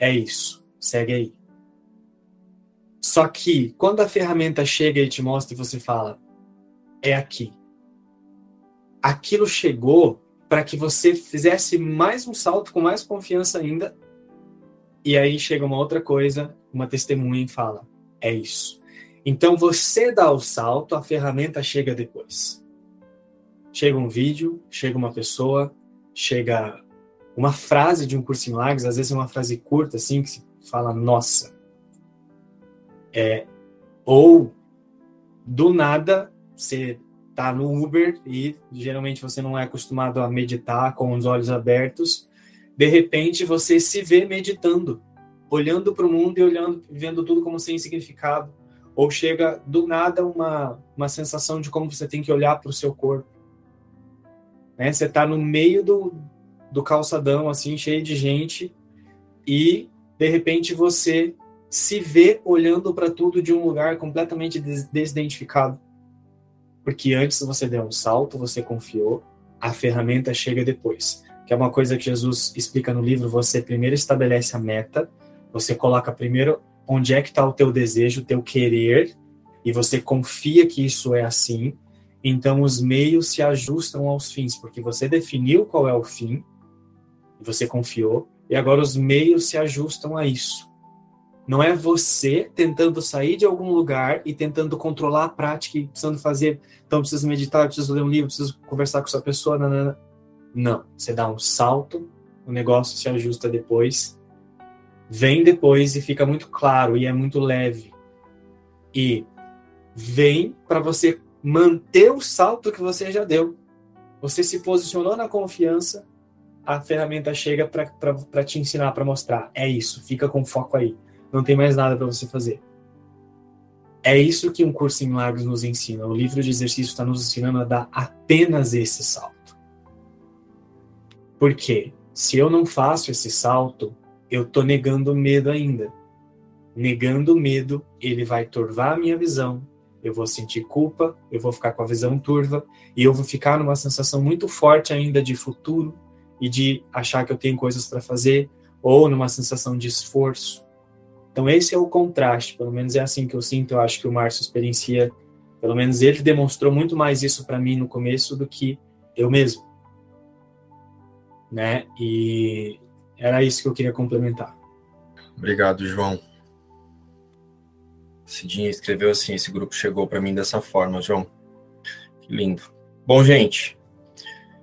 S7: É isso, segue aí. Só que quando a ferramenta chega e te mostra e você fala, é aqui. Aquilo chegou para que você fizesse mais um salto com mais confiança ainda. E aí chega uma outra coisa, uma testemunha e fala, é isso. Então você dá o salto, a ferramenta chega depois. Chega um vídeo, chega uma pessoa, chega uma frase de um curso em milagres, às vezes é uma frase curta, assim, que se fala, nossa. É, ou, do nada, você tá no Uber e geralmente você não é acostumado a meditar com os olhos abertos, de repente você se vê meditando, olhando para o mundo e olhando, vendo tudo como sem significado. Ou chega do nada uma, uma sensação de como você tem que olhar para o seu corpo né? Você está no meio do, do calçadão, assim, cheio de gente, e de repente você se vê olhando para tudo de um lugar completamente des desidentificado. Porque antes você deu um salto, você confiou, a ferramenta chega depois. Que é uma coisa que Jesus explica no livro, você primeiro estabelece a meta, você coloca primeiro onde é que está o teu desejo, o teu querer, e você confia que isso é assim, então os meios se ajustam aos fins, porque você definiu qual é o fim, você confiou, e agora os meios se ajustam a isso. Não é você tentando sair de algum lugar e tentando controlar a prática e precisando fazer, então preciso meditar, preciso ler um livro, preciso conversar com essa pessoa, nanana. não. Você dá um salto, o negócio se ajusta depois, vem depois e fica muito claro e é muito leve. E vem para você manter o salto que você já deu. Você se posicionou na confiança, a ferramenta chega para te ensinar, para mostrar. É isso, fica com foco aí. Não tem mais nada para você fazer. É isso que um curso em milagres nos ensina. O livro de exercício está nos ensinando a dar apenas esse salto. Porque se eu não faço esse salto, eu estou negando o medo ainda. Negando o medo, ele vai turvar a minha visão, eu vou sentir culpa, eu vou ficar com a visão turva e eu vou ficar numa sensação muito forte ainda de futuro e de achar que eu tenho coisas para fazer ou numa sensação de esforço. Então esse é o contraste, pelo menos é assim que eu sinto, eu acho que o Márcio experiencia, pelo menos ele demonstrou muito mais isso para mim no começo do que eu mesmo. Né? E era isso que eu queria complementar.
S1: Obrigado, João. Cidinha escreveu assim: esse grupo chegou para mim dessa forma, João. Que lindo. Bom, gente,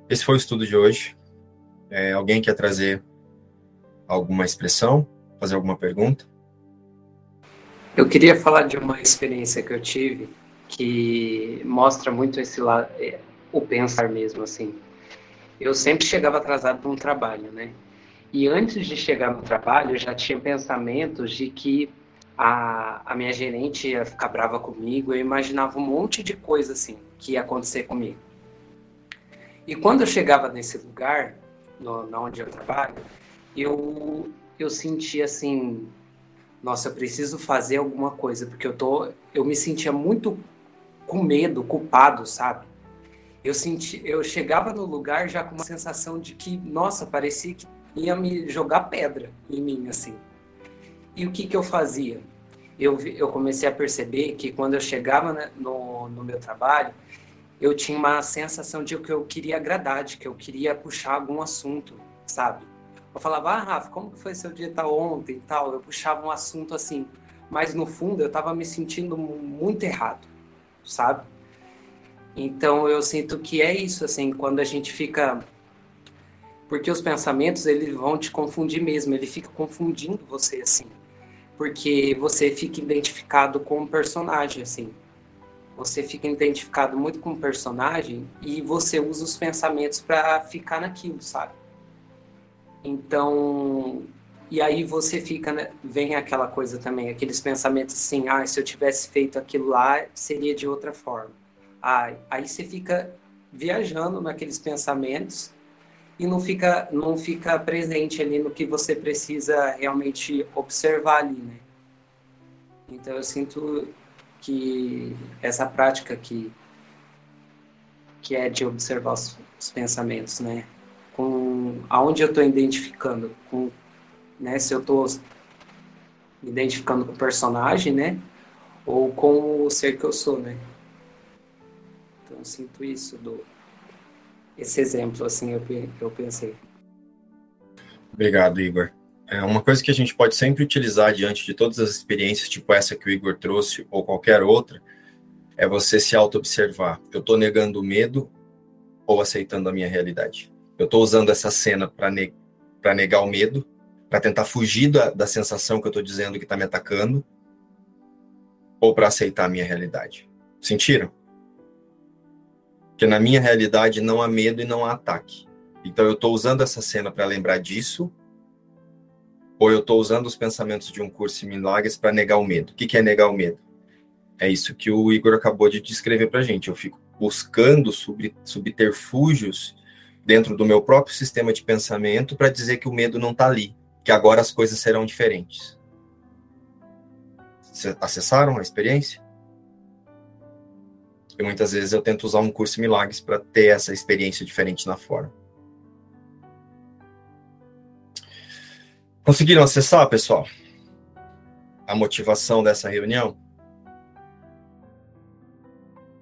S1: esse foi o estudo de hoje. É, alguém quer trazer alguma expressão, fazer alguma pergunta?
S8: Eu queria falar de uma experiência que eu tive que mostra muito esse lado, é, o pensar mesmo assim. Eu sempre chegava atrasado para um trabalho, né? E antes de chegar no trabalho, eu já tinha pensamentos de que a, a minha gerente ia ficar brava comigo, eu imaginava um monte de coisa assim que ia acontecer comigo. E quando eu chegava nesse lugar, no, na onde eu trabalho, eu, eu sentia assim, nossa, eu preciso fazer alguma coisa, porque eu tô, eu me sentia muito com medo, culpado, sabe? Eu senti, eu chegava no lugar já com uma sensação de que, nossa, parecia que ia me jogar pedra em mim, assim. E o que, que eu fazia? Eu, eu comecei a perceber que quando eu chegava no, no meu trabalho, eu tinha uma sensação de que eu queria agradar, de que eu queria puxar algum assunto, sabe? Eu falava, ah, Rafa, como que foi seu dia tal ontem e tal? Eu puxava um assunto assim, mas no fundo eu estava me sentindo muito errado, sabe? Então eu sinto que é isso, assim, quando a gente fica porque os pensamentos eles vão te confundir mesmo, ele fica confundindo você assim, porque você fica identificado com o personagem assim, você fica identificado muito com o personagem e você usa os pensamentos para ficar naquilo, sabe? Então, e aí você fica, né, vem aquela coisa também, aqueles pensamentos assim, ah, se eu tivesse feito aquilo lá, seria de outra forma. Ah, aí você fica viajando naqueles pensamentos e não fica, não fica presente ali no que você precisa realmente observar ali, né? Então eu sinto que essa prática que que é de observar os, os pensamentos, né? Com aonde eu estou identificando, com, né? Se eu estou identificando com o personagem, né? Ou com o ser que eu sou, né? Então eu sinto isso do esse exemplo, assim, eu, eu pensei.
S1: Obrigado, Igor. É uma coisa que a gente pode sempre utilizar diante de todas as experiências, tipo essa que o Igor trouxe, ou qualquer outra, é você se auto-observar. Eu estou negando o medo ou aceitando a minha realidade? Eu estou usando essa cena para ne negar o medo, para tentar fugir da, da sensação que eu estou dizendo que está me atacando, ou para aceitar a minha realidade? Sentiram? Porque na minha realidade não há medo e não há ataque. Então eu estou usando essa cena para lembrar disso, ou eu estou usando os pensamentos de um curso em milagres para negar o medo. O que, que é negar o medo? É isso que o Igor acabou de descrever para gente. Eu fico buscando sub, subterfúgios dentro do meu próprio sistema de pensamento para dizer que o medo não está ali, que agora as coisas serão diferentes. Acessaram a experiência? E muitas vezes eu tento usar um curso milagres para ter essa experiência diferente na forma. Conseguiram acessar, pessoal? A motivação dessa reunião?